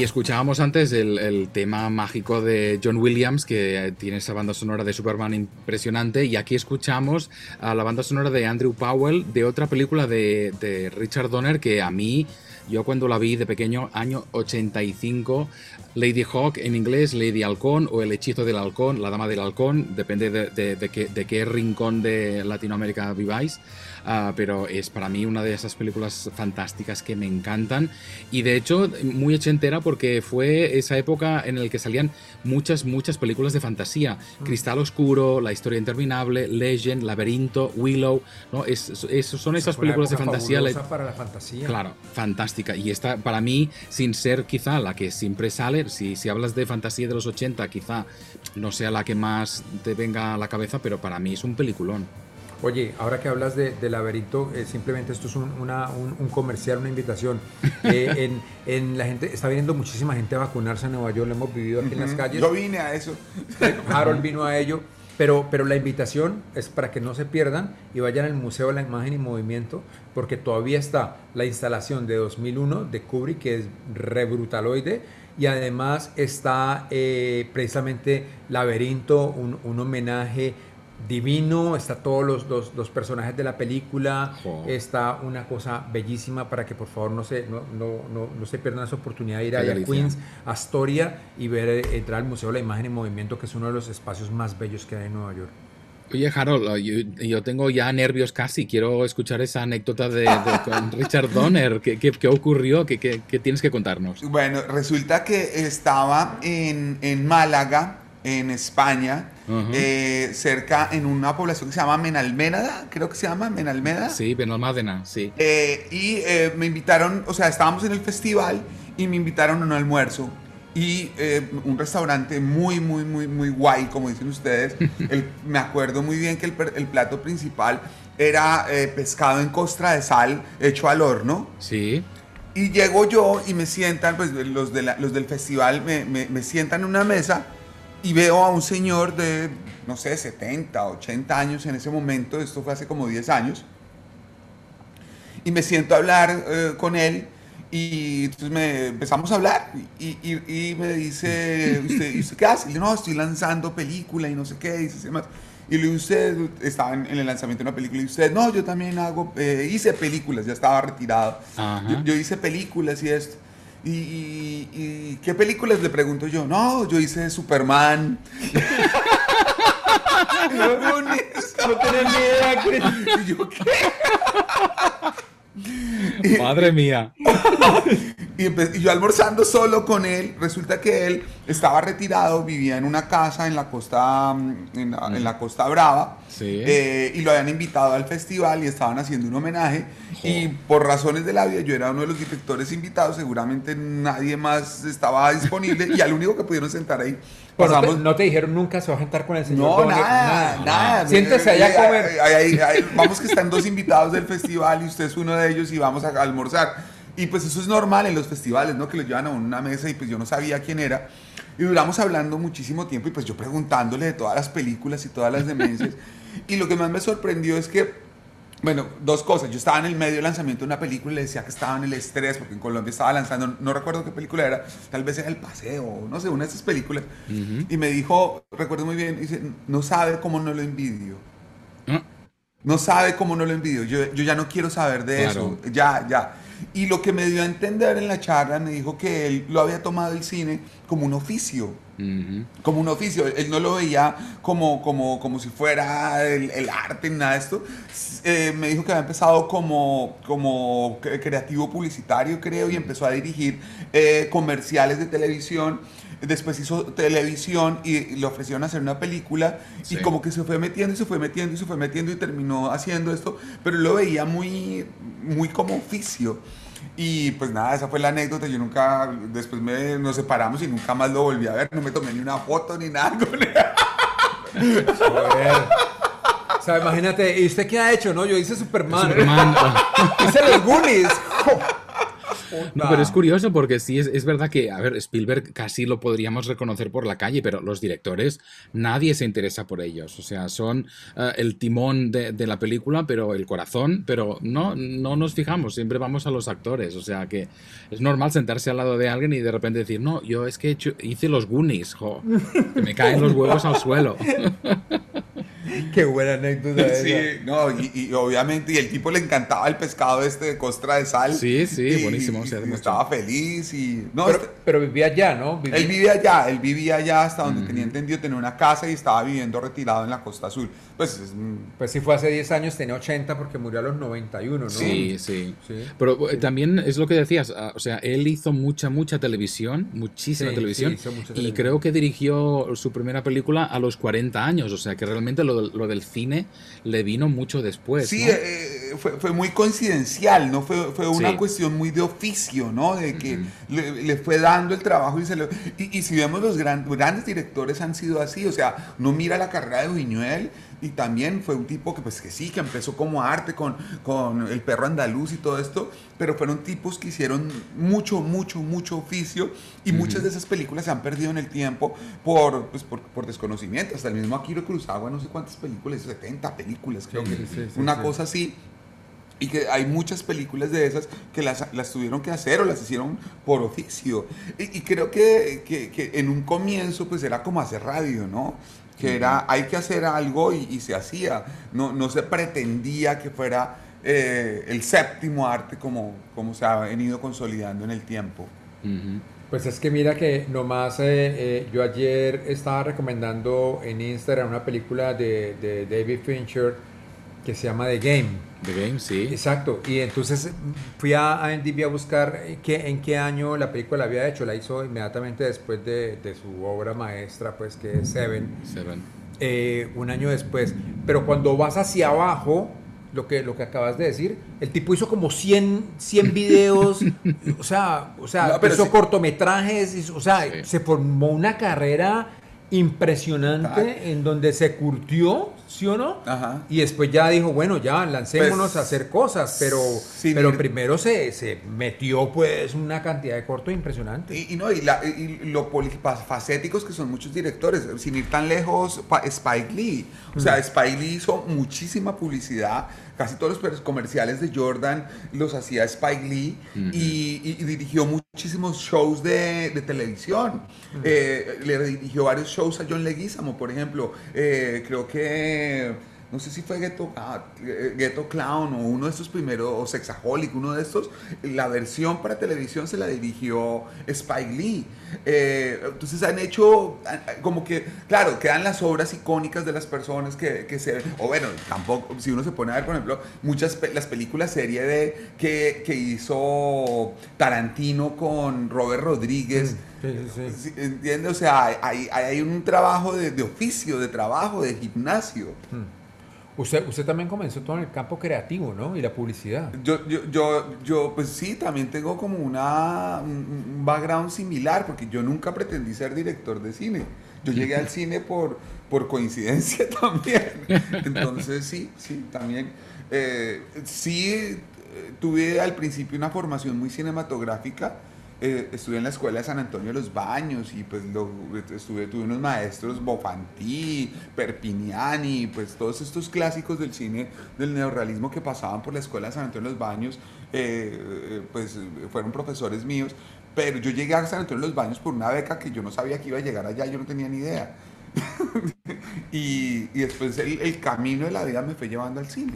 Y escuchábamos antes el, tema mágico de John Williams, que tiene esa banda sonora de Superman impresionante, y aquí escuchamos a la banda sonora de Andrew Powell de otra película de, de Richard Donner que a mí, yo cuando la vi de pequeño, año 85, Lady Hawk en inglés, Lady Halcón o El hechizo del halcón, La dama del halcón, depende de, de- de qué, de qué rincón de Latinoamérica viváis, ah, pero es para mí una de esas películas fantásticas que me encantan y de hecho muy ochentera porque fue esa época en la que salían muchas, muchas películas de fantasía, Cristal Oscuro, La historia interminable, Legend, Laberinto, Willow, ¿no? Es, es- son esas películas de fantasía. para la fantasía. Claro, fantástica. Y esta, para mí, sin ser quizá la que siempre sale, si, si hablas de fantasía de los 80, quizá no sea la que más te venga a la cabeza, pero para mí es un peliculón. Oye, ahora que hablas de, de laberinto, eh, simplemente esto es un, una- un- un comercial, una invitación. Eh, en, en la gente está viniendo muchísima gente a vacunarse en Nueva York, lo hemos vivido aquí en las calles. yo vine a eso. Harold vino a ello. Pero, pero la invitación es para que no se pierdan y vayan al Museo de la Imagen y Movimiento, porque todavía está la instalación de 2001 de Kubrick, que es re brutaloide, y además está eh, precisamente Laberinto, un, un homenaje divino, está todos los, los- los personajes de la película, está una cosa bellísima para que por favor no se, no, no, no, no se pierdan esa oportunidad de ir a. Queens, Astoria y ver eh, entrar al Museo de la Imagen en Movimiento, que es uno de los espacios más bellos que hay en Nueva York. Oye, Harold, yo, yo tengo ya nervios casi. Quiero escuchar esa anécdota de, de- con Richard Donner. ¿Qué, qué- qué ocurrió? ¿Qué, tienes que contarnos? Bueno, resulta que estaba en, en Málaga, en España, eh, cerca en una población que se llama Menalménada, creo que se llama Menalménada. Sí, Benalmádena, sí. Eh, y eh, me invitaron, o sea, estábamos en el festival y me invitaron a un almuerzo y eh, un restaurante muy, muy, muy, muy guay, como dicen ustedes. El- me acuerdo muy bien que el, el plato principal era eh, pescado en costra de sal hecho al horno. Sí. Y llego yo y me sientan, pues los, de la- los del festival me, me- me sientan en una mesa y veo a un señor de, no sé, 70, 80 años en ese momento, esto fue hace como 10 años, y me siento a hablar eh, con él y entonces me empezamos a hablar y, y- y me dice, ¿usted, ¿y usted qué hace? Y yo, no, estoy lanzando película y no sé qué, y dice, más. Y le usted estaba en, en el lanzamiento de una película y usted, no, yo también hago, eh, hice películas, ya estaba retirado. Yo, yo hice películas y esto. Y, y- y qué películas? Le pregunto yo. No, yo hice Superman. no, No tenés ni idea. ¿Y yo qué? Madre mía. Y, yo almorzando solo con él, resulta que él estaba retirado, vivía en una casa en la costa, mm, en la, en la costa Brava, Sí. eh, y lo habían invitado al festival y estaban haciendo un homenaje. Y por razones de la vida, yo era uno de los directores invitados, seguramente nadie más estaba disponible y al único que pudieron sentar ahí. No, te, no te dijeron nunca se va a sentar con el señor. no, nada, nada. Siéntese allá a comer. Ay, ay, ay, vamos que están dos invitados del festival y usted es uno de ellos y vamos a almorzar. Y pues eso es normal en los festivales, ¿no? Que lo llevan a una mesa y pues yo no sabía quién era. Y duramos hablando muchísimo tiempo y pues yo preguntándole de todas las películas y todas las demencias. y lo que más me sorprendió es que, bueno, dos cosas. Yo estaba en el medio del lanzamiento de una película y le decía que estaba en el estrés porque en Colombia estaba lanzando, no recuerdo qué película era, tal vez era El Paseo, no sé, una de esas películas. Y me dijo, recuerdo muy bien, dice, no sabe cómo no lo envidio. Ah, No sabe cómo no lo envidio. Yo, yo ya no quiero saber de Claro. eso. Ya, ya. Y lo que me dio a entender en la charla, me dijo que él lo había tomado el cine como un oficio. Como un oficio. Él no lo veía como, como, como si fuera el, el arte, ni nada de esto. Eh, me dijo que había empezado como, como cre- creativo publicitario, creo, y empezó a dirigir eh, comerciales de televisión. Después hizo televisión y le ofrecieron hacer una película Sí. y como que se fue metiendo y se fue metiendo y se fue metiendo y terminó haciendo esto, pero lo veía muy, muy como oficio. Y pues nada, esa fue la anécdota. Yo nunca, después me, nos separamos y nunca más lo volví a ver. No me tomé ni una foto ni nada con él. Joder. O sea, imagínate, ¿y usted qué ha hecho? No, yo hice Superman. Superman, hice los Goonies. No, pero es curioso porque sí, es, es verdad que, a ver, Spielberg casi lo podríamos reconocer por la calle, pero los directores, nadie se interesa por ellos. O sea, son eh, el timón de, de la película, pero el corazón, pero no, no nos fijamos, siempre vamos a los actores. O sea, que es normal sentarse al lado de alguien y de repente decir, no, yo es que he hecho- hice los Goonies, jo, que me caen los huevos al suelo. Qué buena anécdota esa. Sí, no, y, y obviamente, y el tipo le encantaba el pescado este de costra de sal. Sí, sí, Y- buenísimo, y estaba feliz y. No, Pero, este- pero vivía allá, ¿no? Vivía- Él vivía allá, él vivía allá hasta donde tenía entendido tener una casa y estaba viviendo retirado en la Costa Azul. Pues es, Pues sí fue hace 10 años, tenía 80 porque murió a los 91, ¿no? Sí, sí. Sí. Pero eh, también es lo que decías, ah, o sea, él hizo mucha, mucha televisión, muchísima Sí, televisión, sí, hizo mucha y televisión. creo que dirigió su primera película a los 40 años, o sea, que realmente lo, lo del cine le vino mucho después. sí, ¿no? eh, fue, fue muy coincidencial, ¿no? Fue, fue una Sí. cuestión muy de oficio, ¿no? De que le, le fue dando el trabajo y se lo... Y, y si vemos los gran- grandes directores han sido así, o sea, no mira la carrera de Buñuel y también fue un tipo que pues que sí, que empezó como arte con, con el perro andaluz y todo esto, pero fueron tipos que hicieron mucho, mucho, mucho oficio y muchas de esas películas se han perdido en el tiempo por, pues, por, por desconocimiento. Hasta el mismo Akira Kurosawa, no sé cuántas películas, 70 películas creo Sí, que, sí, sí, una cosa así. Y que hay muchas películas de esas que las, las tuvieron que hacer o las hicieron por oficio. Y, y creo que, que- que en un comienzo pues era como hacer radio, ¿no? Que era, hay que hacer algo y, y se hacía. No, no se pretendía que fuera eh, el séptimo arte como, como se ha venido consolidando en el tiempo. Pues es que mira que nomás eh, eh, yo ayer estaba recomendando en Instagram una película de, de David Fincher que se llama The Game. The Game, sí. Exacto, y entonces fui a IMDb a buscar eh, qué, en qué año la película la había hecho. La hizo inmediatamente después de, de su obra maestra, pues que es Seven. Seven. eh, un año después. Pero cuando vas hacia abajo, lo que, lo que acabas de decir. El tipo hizo como 100, 100 videos, o sea, o sea No, pero hizo sí. cortometrajes, hizo- o sea, Sí. se formó una carrera impresionante Claro. en donde se curtió, ¿sí o no? Ajá. Y después ya dijo, bueno, ya lancémonos Pues, a hacer cosas, pero, pero ir- primero se, se metió pues una cantidad de cortos impresionante. Y, y no, y, la- y- lo polifacéticos que son muchos directores, sin ir tan lejos, Spike Lee. O sea, Spike Lee hizo muchísima publicidad, casi todos los comerciales de Jordan los hacía Spike Lee y, y- y dirigió muchísimos shows de, de televisión. Eh, le dirigió varios shows a John Leguizamo, por ejemplo. Eh, creo que é, no sé si fue Ghetto, ah, Ghetto Clown o uno de estos primeros, o Sexaholic, uno de estos, la versión para televisión se la dirigió Spike Lee. Eh, entonces han hecho, como que, claro, quedan las obras icónicas de las personas que, que se, o bueno, tampoco, si uno se pone a ver, por ejemplo, muchas, las películas serie de, que, que hizo Tarantino con Robert Rodríguez. Sí, sí, sí. Sí, ¿Entiendes? O sea, hay, hay- hay un trabajo de, de oficio, de trabajo, de gimnasio. Usted, usted también comenzó todo en el campo creativo, ¿no? Y la publicidad. Yo, yo, yo, yo, pues sí, también tengo como una, un un background similar, porque yo nunca pretendí ser director de cine. Yo llegué al cine por, por coincidencia también. Entonces, sí, sí, también. eh, sí, eh, tuve al principio una formación muy cinematográfica. Eh, estuve en la escuela de San Antonio de los Baños y pues lo, estuve, tuve unos maestros Bofantí, Perpiniani, pues todos estos clásicos del cine del neorrealismo que pasaban por la escuela de San Antonio de los Baños, eh, eh, pues fueron profesores míos, pero yo llegué a San Antonio de los Baños por una beca que yo no sabía que iba a llegar allá, yo no tenía ni idea. y, después el, camino de la vida me fue llevando al cine.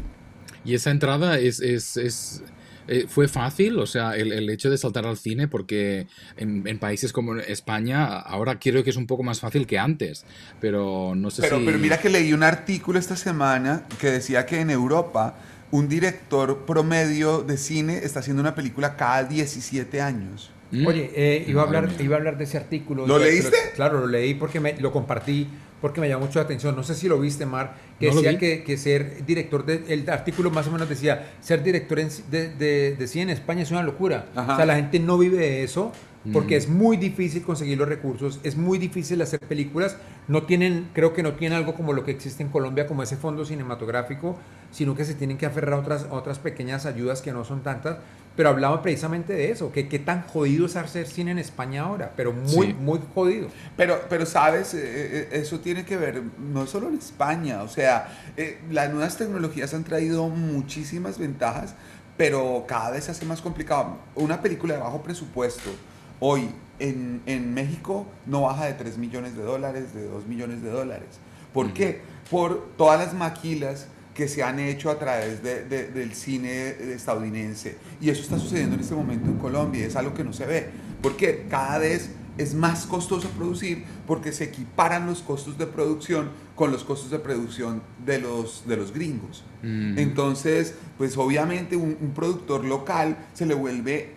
Y esa entrada es, es, eh, fue fácil, o sea, el, el hecho de saltar al cine, porque en, en países como España ahora creo que es un poco más fácil que antes, pero no sé Pero, si... pero mira que leí un artículo esta semana que decía que en Europa un director promedio de cine está haciendo una película cada 17 años. ¿Mm? Oye, eh, iba, a hablar, iba a hablar de ese artículo. ¿Lo Pero- leíste? claro, lo leí porque me, lo compartí, porque me llamó mucho la atención. No sé si lo viste, Mar, que No decía que, que ser director, de, el artículo más o menos decía, ser director en- de, de, de cine en España es una locura. Ajá. O sea, la gente no vive de eso porque Mm. es muy difícil conseguir los recursos, es muy difícil hacer películas. No tienen, creo que no tienen algo como lo que existe en Colombia, como ese fondo cinematográfico, sino que se tienen que aferrar a otras, a otras pequeñas ayudas que no son tantas. Pero hablaba precisamente de eso, que qué tan jodido es hacer cine en España ahora, pero muy, Sí. muy jodido. Pero, pero sabes, Eh, eh, eso tiene que ver no solo en España, o sea, eh, las nuevas tecnologías han traído muchísimas ventajas, pero cada vez se hace más complicado. Una película de bajo presupuesto hoy en, en México no baja de 3 millones de dólares, de 2 millones de dólares. ¿Por qué? Por todas las maquilas que se han hecho a través de- de- del cine estadounidense. Y eso está sucediendo en este momento en Colombia es algo que no se ve. Porque cada vez es más costoso producir porque se equiparan los costos de producción con los costos de producción de los, de los gringos. Mm. Entonces, pues obviamente un, un productor local se le vuelve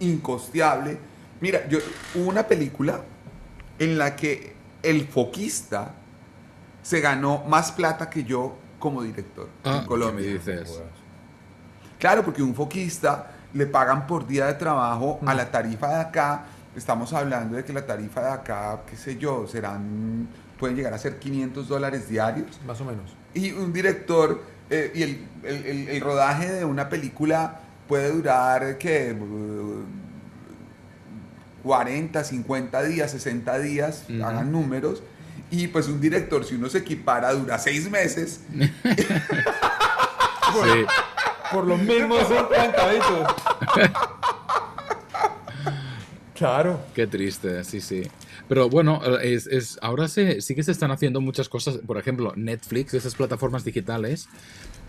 incosteable. Mira, yo hubo una película en la que el foquista se ganó más plata que yo como director Ah, en Colombia. ¿qué me dices? Claro, porque un foquista le pagan por día de trabajo a la tarifa de acá. Estamos hablando de que la tarifa de acá, qué sé yo, serán, pueden llegar a ser 500 dólares diarios. Más o menos. Y un director, eh, y el, el- el- el rodaje de una película puede durar, que 40, 50 días, 60 días, hagan números. Y pues un director, si uno se equipara, dura seis meses. Sí. Por lo mismo son plantaditos. claro. Qué triste, sí, sí. Pero bueno, es, es- ahora se, sí que se están haciendo muchas cosas. Por ejemplo, Netflix, esas plataformas digitales,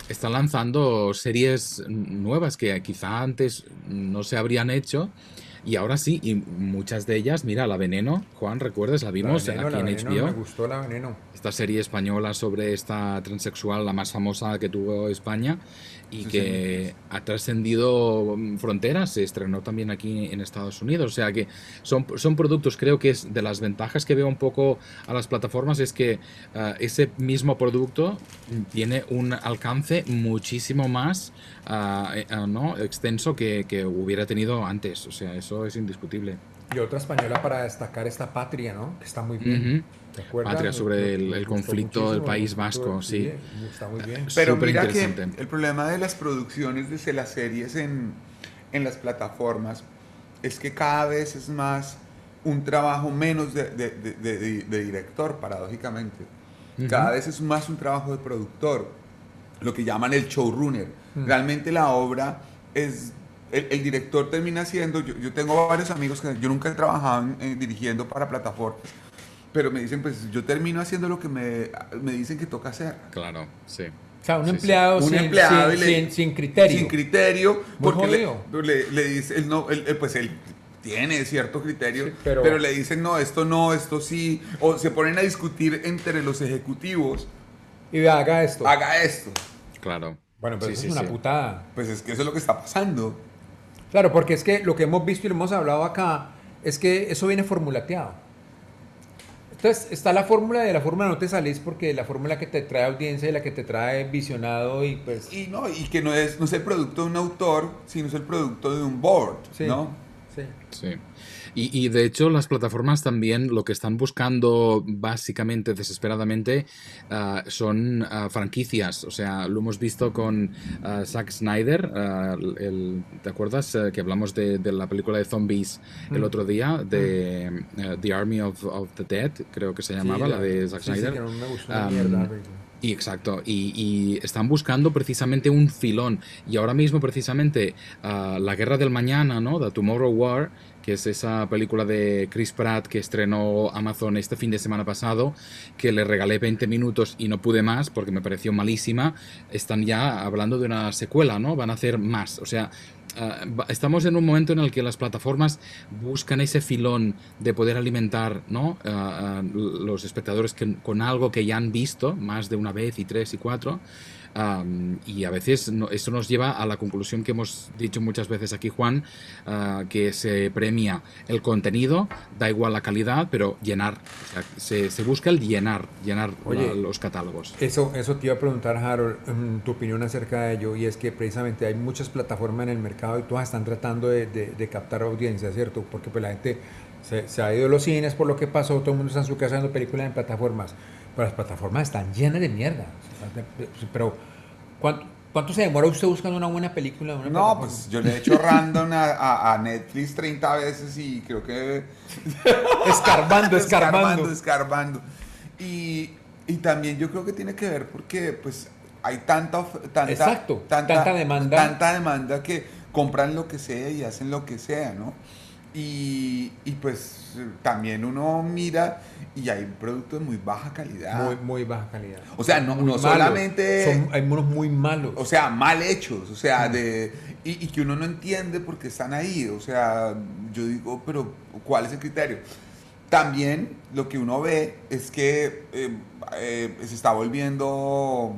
están lanzando series nuevas que quizá antes no se habrían hecho. Y ahora sí, y muchas de ellas, mira, La Veneno, Juan, ¿recuerdas? La vimos La Veneno, aquí La en HBO. Me gustó la veneno. Esta serie española sobre esta transexual, la más famosa que tuvo España y Sí, que ha trascendido mm, fronteras, se estrenó también aquí en Estados Unidos. O sea que son, son productos, creo que es de las ventajas que veo un poco a las plataformas es que ah, ese mismo producto tiene un alcance muchísimo más eh, ah, ¿no? extenso que, que hubiera tenido antes. O sea, eso es indiscutible. Y otra española para destacar esta Patria, ¿no? Que está muy bien. Ujú. Patria sobre el- el conflicto del País Vasco, sí. Está muy bien. Pero Súper mira que el problema de las producciones de las series en, en las plataformas es que cada vez es más un trabajo menos de, de- de- de- de director, paradójicamente. Cada vez es más un trabajo de productor, lo que llaman el showrunner. Realmente la obra es... El, el director termina siendo, yo, yo tengo varios amigos que yo nunca he trabajado en- en dirigiendo para plataformas, pero me dicen, pues yo termino haciendo lo que me, me dicen que toca hacer. Claro, sí. O sea, un Sí, sí. empleado, un sin, empleado sin, le- sin- sin criterio. Sin criterio, Muy porque le, jodido. le- le dice, él no, él- él, pues él tiene cierto criterio, Sí, pero- pero, le dicen no, esto no, esto sí, o se ponen a discutir entre los ejecutivos, Y vea, haga esto. haga esto. Claro. Bueno, pero Sí, eso sí, es una sí. putada. Pues es que eso es lo que está pasando. Claro, porque es que lo que hemos visto y lo hemos hablado acá es que eso viene formulateado. Entonces, está la fórmula y de la fórmula no te salís porque la fórmula que te trae audiencia y la que te trae visionado y pues... Y no, y que no es, no es el producto de un autor, sino es el producto de un board, Sí, ¿no? sí. Sí. Y, y de hecho las plataformas también lo que están buscando básicamente, desesperadamente, ah, son ah, franquicias. O sea, lo hemos visto con ah, Zack Snyder, el, ¿te acuerdas eh, que hablamos de, de la película de zombies el otro día? De eh, The Army of, of the Dead, creo que se llamaba, Sí, la de Zack sí, sí, Snyder. no me gustó mierda. Y exacto, y, y están buscando precisamente un filón. Y ahora mismo precisamente La Guerra del Mañana, ¿no? The Tomorrow War, que es esa película de Chris Pratt que estrenó Amazon este fin de semana pasado, que le regalé 20 minutos y no pude más porque me pareció malísima, están ya hablando de una secuela, ¿no? Van a hacer más. O sea, va- estamos en un momento en el que las plataformas buscan ese filón de poder alimentar ¿no? Ah, ah, los espectadores que- con algo que ya han visto más de una vez y tres y cuatro. Am, y a veces no- eso nos lleva a la conclusión que hemos dicho muchas veces aquí, Juan, ah, que se premia el contenido, da igual la calidad, pero llenar. O sea, se, se busca el llenar, llenar Oye, la- los catálogos. Eso, eso te iba a preguntar, Harold, mm, tu opinión acerca de ello, y es que precisamente hay muchas plataformas en el mercado y todas están tratando de, de- de captar audiencia, ¿cierto? Porque pues la gente se, se ha ido a los cines por lo que pasó, todo el mundo está en su casa viendo películas en plataformas, pero las plataformas están llenas de mierda. Pero, ¿cuánto, cuánto se demora usted buscando una buena película? Una No, pues yo le he hecho random a, a- a Netflix 30 veces y creo que Escarbando, escarbando. escarbando. Y, y también yo creo que tiene que ver porque pues hay tanta, tanta, Exacto, tanta demanda. tanta demanda que compran lo que sea y hacen lo que sea, ¿no? Y, y, pues también uno mira y hay productos de muy baja calidad. Muy, muy baja calidad. O sea, no, no solamente... Son- hay unos muy malos. O sea, mal hechos, o sea, de, y, y que uno no entiende por qué están ahí. O sea, yo digo, pero ¿cuál es el criterio? También lo que uno ve es que eh, eh, se está volviendo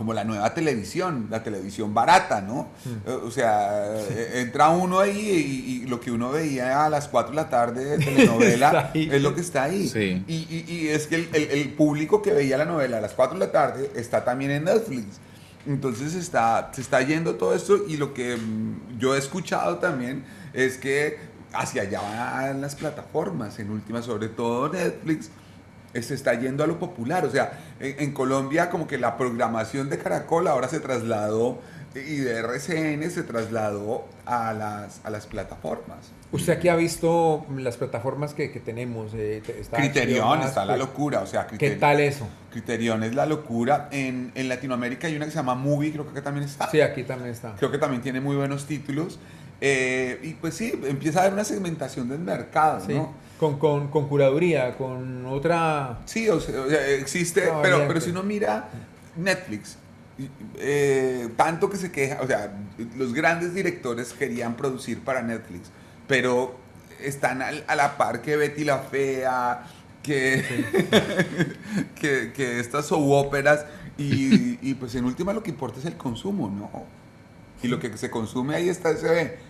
como la nueva televisión, la televisión barata, ¿no? Eh, O sea, eh, entra uno ahí y, y lo que uno veía a las 4 de la tarde de telenovela es lo que está ahí. Sí. Y, y- y es que el, el- el público que veía la novela a las 4 de la tarde está también en Netflix. Entonces está, se está yendo todo esto y lo que mm, yo he escuchado también es que hacia allá van las plataformas, en última, sobre todo Netflix, se está yendo a lo popular. O sea, en, en Colombia como que la programación de Caracol ahora se trasladó y de RCN se trasladó a las, a las plataformas. Usted aquí ha visto las plataformas que, que tenemos. eh, está Criterion, Max, está la pues, locura, o sea, ¿Qué tal eso? Criterion es la locura. En, en Latinoamérica hay una que se llama Movie, creo que también está. Sí, aquí también está. Creo que también tiene muy buenos títulos. Eh, y pues sí, empieza a haber una segmentación del mercado, Sí, ¿no? con, con, con curaduría, con otra... Sí, o sea, existe, No, pero, pero si uno mira Netflix, eh, tanto que se queja, o sea, los grandes directores querían producir para Netflix, pero están al- a la par que Betty la Fea, que, que, que estas soap-óperas, y, y pues en última lo que importa es el consumo, ¿no? Y lo que se consume ahí está, se ve.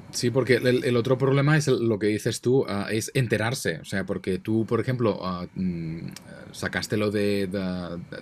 Sí, porque el, el otro problema es lo que dices tú, ah, es enterarse. O sea, porque tú, por ejemplo, mm, sacaste lo de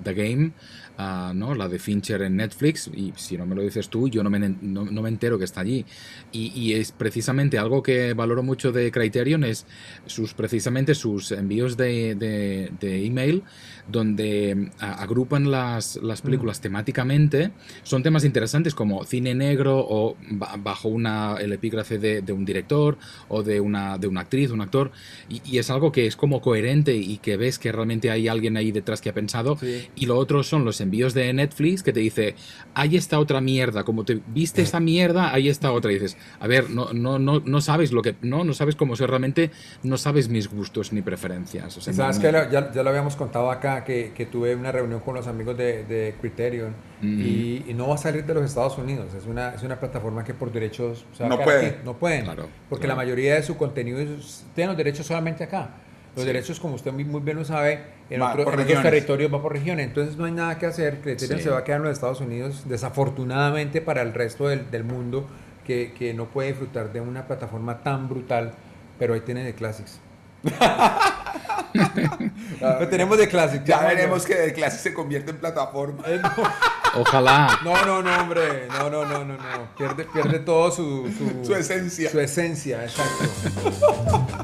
The, Game, ah, ¿no? La de Fincher en Netflix, y si no me lo dices tú, yo no me, no, no me entero que está allí. Y, y es precisamente algo que valoro mucho de Criterion, es sus, precisamente sus envíos de, de- de email, donde ah, agrupan las, las películas temáticamente. Son temas interesantes como cine negro o ba- bajo una, el epígrafe de, de un director o de una, de una actriz, un actor. Y, y es algo que es como coherente y que ves que realmente hay alguien ahí detrás que ha pensado. Sí. Y lo otro son los envíos de Netflix que te dice, ahí está otra mierda, como te viste esta mierda, ahí está otra. Y dices, a ver, no, no, no, no sabes lo que, no, no sabes cómo soy realmente, no sabes mis gustos ni preferencias. O sea, sabes no- que ya, ya lo habíamos contado acá, que, que tuve una reunión con los amigos de, de Criterion Mm. y, y no va a salir de los Estados Unidos. Es una, es una plataforma que por derechos se va a No puede. No pueden. Claro, porque claro. la mayoría de su contenido es- tiene los derechos solamente acá. Los derechos, como usted muy, muy bien lo sabe, en, otro- otros territorios va por regiones. Entonces no hay nada que hacer. Criterion Sí. se va a quedar en los Estados Unidos, desafortunadamente para el resto del, del mundo, que, que no puede disfrutar de una plataforma tan brutal. Pero ahí tiene de Classics. Lo tenemos de Classics. Ya Llámalo. veremos que de clase se convierte en plataforma. Ojalá. No, no, no, hombre. No, no, no, no, no. Pierde, pierde todo su, su, Su esencia. Su esencia, exacto.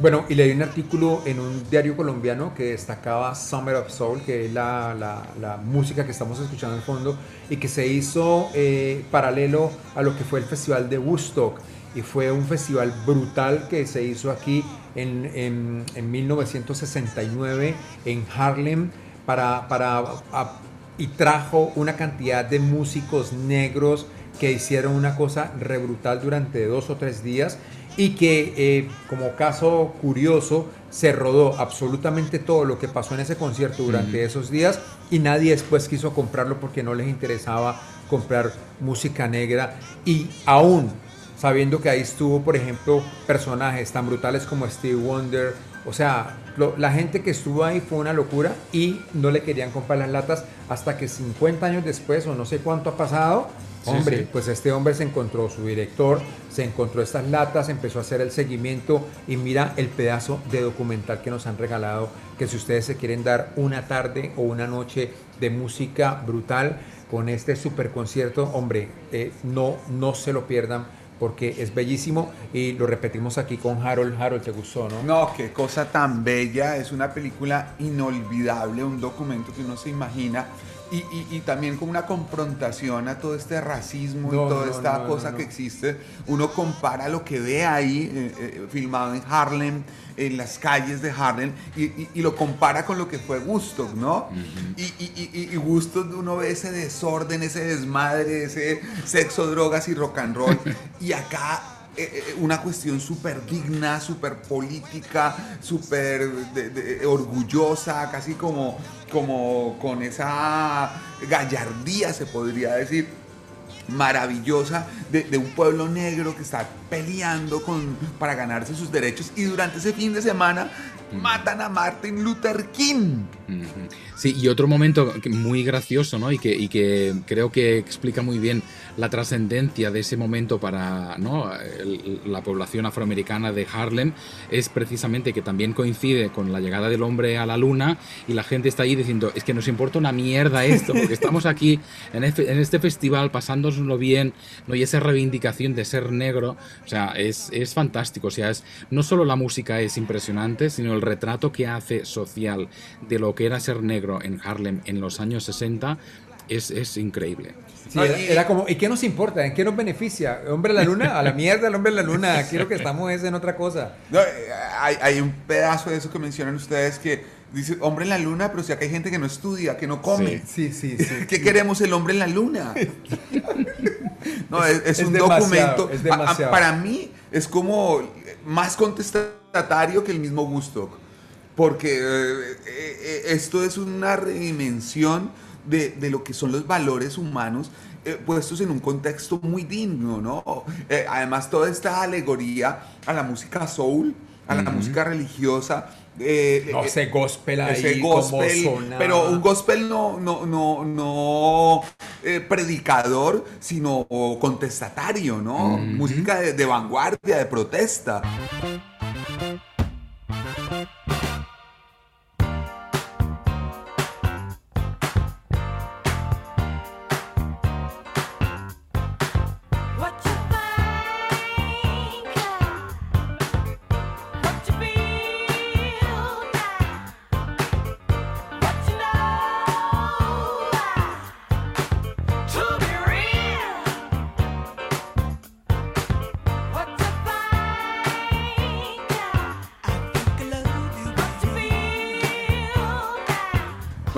Bueno, y leí un artículo en un diario colombiano que destacaba Summer of Soul, que es la, música que estamos escuchando en fondo, y que se hizo eh, paralelo a lo que fue el Festival de Woodstock. Y fue un festival brutal que se hizo aquí en, en- en 1969 en Harlem para, para, y trajo una cantidad de músicos negros que hicieron una cosa re brutal durante dos o tres días y que eh, como caso curioso se rodó absolutamente todo lo que pasó en ese concierto durante esos días y nadie después quiso comprarlo porque no les interesaba comprar música negra. Y aún sabiendo que ahí estuvo por ejemplo personajes tan brutales como Steve Wonder o sea lo- la gente que estuvo ahí fue una locura y no le querían comprar las latas hasta que 50 años después o no sé cuánto ha pasado hombre sí. pues este hombre se encontró su director, se encontró estas latas, empezó a hacer el seguimiento y mira el pedazo de documental que nos han regalado, que si ustedes se quieren dar una tarde o una noche de música brutal con este super concierto, hombre, eh, no, no se lo pierdan porque es bellísimo y lo repetimos aquí con Harold. Harold, ¿te gustó, no? No, qué cosa tan bella. Es una película inolvidable, un documento que uno se imagina. Y, y- y también con una confrontación a todo este racismo No, y toda no, esta no, cosa no, no. que existe. Uno compara lo que ve ahí, eh, eh, filmado en Harlem, en las calles de Harlem, y, y- y lo compara con lo que fue Woodstock, ¿no? y, y, y, y Woodstock uno ve ese desorden, ese desmadre, ese sexo, drogas y rock and roll. y acá eh, eh, una cuestión súper digna, súper política, súper orgullosa, casi como, como con esa gallardía, se podría decir, maravillosa de, de un pueblo negro que está peleando con, para ganarse sus derechos y durante ese fin de semana matan a Martin Luther King. Sí, y otro momento muy gracioso, ¿no? Y que, y que creo que explica muy bien la trascendencia de ese momento para la población afroamericana de Harlem es precisamente que también coincide con la llegada del hombre a la luna y la gente está ahí diciendo, es que nos importa una mierda esto, porque estamos aquí en este, en este festival pasándonoslo bien, ¿no? Y esa reivindicación de ser negro, o sea, es, es fantástico, o sea, es, no solo la música es impresionante, sino el retrato que hace social de lo que era ser negro en Harlem en los años 60 es, es increíble. Sí, No, era, y- era como, ¿y qué nos importa? ¿En qué nos beneficia? ¿Hombre de la luna? A la mierda el hombre de la luna. Quiero que estamos es en otra cosa. No, eh, hay, hay un pedazo de eso que mencionan ustedes que dice hombre en la luna, pero si acá hay gente que no estudia, que no come. Sí, sí, sí. ¿Qué queremos el hombre en la luna? No, es, es Es un documento. es a- a- para mí es como más contestatario que el mismo Gusto. Porque eh, eh, eh, esto es una redimensión de, de lo que son los valores humanos eh, puestos en un contexto muy digno, ¿no? Eh, además, toda esta alegoría a la música soul, a la música religiosa. eh, No, eh, ese gospel ahí, ese gospel, como pero un gospel no, no, no, no eh, predicador, sino contestatario, ¿no? Música de, de vanguardia, de protesta.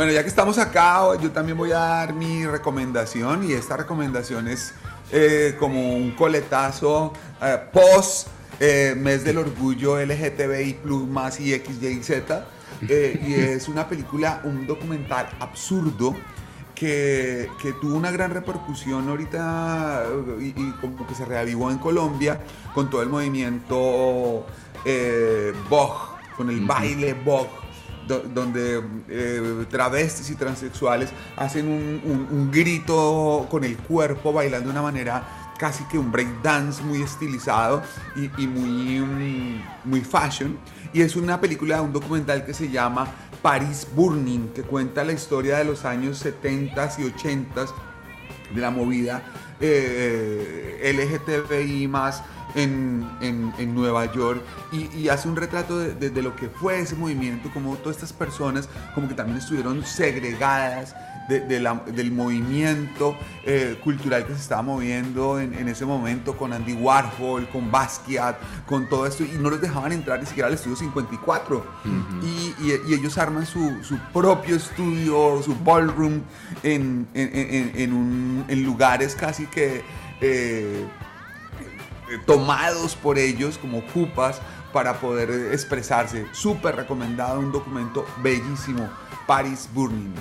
Bueno, ya que estamos acá, yo también voy a dar mi recomendación y esta recomendación es eh, como un coletazo eh, post eh, mes del orgullo LGTBI plus más y XYZ eh, y es una película, un documental absurdo que, que tuvo una gran repercusión ahorita y, y como que se reavivó en Colombia con todo el movimiento eh, Bog, con el baile Bog do- donde eh, travestis y transexuales hacen un, un- un grito con el cuerpo, bailando de una manera casi que un breakdance muy estilizado y, y muy, mm, muy fashion. Y es una película, un documental que se llama Paris Burning, que cuenta la historia de los años 70 y 80 de la movida eh, LGTBI más en, en- en Nueva York y, hace un retrato de, de- de lo que fue ese movimiento, como todas estas personas como que también estuvieron segregadas de- de la- del movimiento eh, cultural que se estaba moviendo en, en ese momento con Andy Warhol, con Basquiat, con todo esto y no los dejaban entrar ni siquiera al estudio 54 y, y- y ellos arman su, su propio estudio, su ballroom en, en- en- en un- en lugares casi que eh, tomados por ellos como cupas para poder expresarse. Súper recomendado, un documento bellísimo, Paris Burning.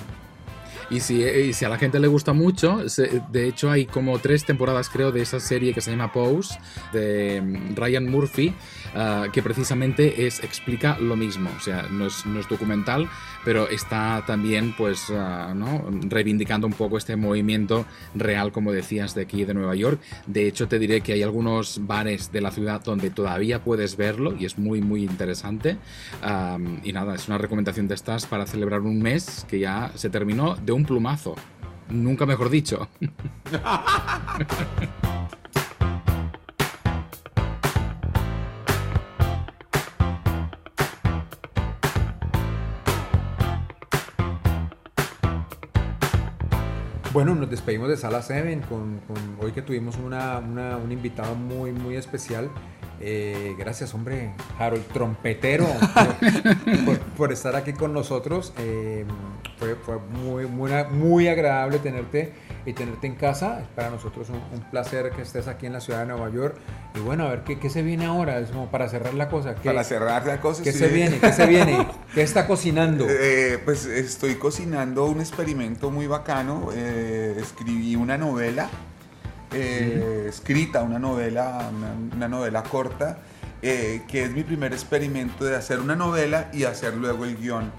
Y si, y si a la gente le gusta mucho, se- de hecho hay como tres temporadas creo de esa serie que se llama Pose de mm, Ryan Murphy, ah, que precisamente es, explica lo mismo. O sea, no es, no es documental, pero está también pues ah, ¿no? reivindicando un poco este movimiento real, como decías, de aquí de Nueva York. De hecho, te diré que hay algunos bares de la ciudad donde todavía puedes verlo y es muy, muy interesante. Am, y nada, es una recomendación de estas para celebrar un mes que ya se terminó de un plumazo. Nunca mejor dicho. Bueno, nos despedimos de Sala 7 con, con- hoy que tuvimos una, una- un invitado muy, muy especial. Eh, gracias, hombre, Harold Trompetero, por, estar aquí con nosotros. Eh, fue fue muy, muy, muy agradable tenerte y tenerte en casa. Para nosotros un, un placer que estés aquí en la ciudad de Nueva York. Y bueno, a ver qué, qué se viene ahora, es como para cerrar la cosa. ¿Qué, Para cerrar la cosa. ¿qué sí. se viene? ¿Qué se viene? ¿Qué está cocinando? Eh, pues estoy cocinando un experimento muy bacano. Eh, escribí una novela, eh, escrita, una novela, una, una novela corta, eh, que es mi primer experimento de hacer una novela y hacer luego el guion.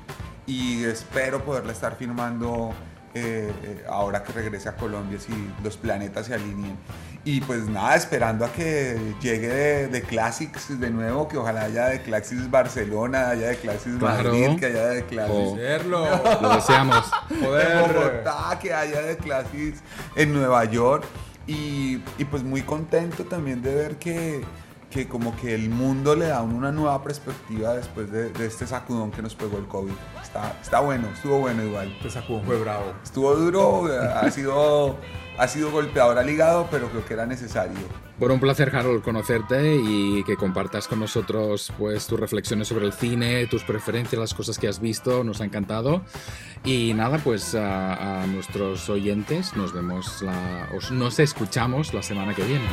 Y espero poderla estar filmando eh, eh, ahora que regrese a Colombia si los planetas se alineen. Y pues nada, esperando a que llegue de, de Classics de nuevo, que ojalá haya de Classics Barcelona, haya de Classics Claro. Madrid, que haya de Classics Oh. Hacerlo. Lo deseamos. de Bogotá, que haya de Classics en Nueva York. Y, y pues muy contento también de ver que, que como que el mundo le da una nueva perspectiva después de, de este sacudón que nos pegó el COVID. Está, está bueno, estuvo bueno igual. Este sacudón fue bravo. Estuvo duro, ha sido, ha sido golpeador al hígado, pero creo que era necesario. Bueno, un placer, Harold, conocerte y que compartas con nosotros pues tus reflexiones sobre el cine, tus preferencias, las cosas que has visto. Nos ha encantado. Y nada, pues a, a nuestros oyentes nos vemos, la, os- nos escuchamos la semana que viene.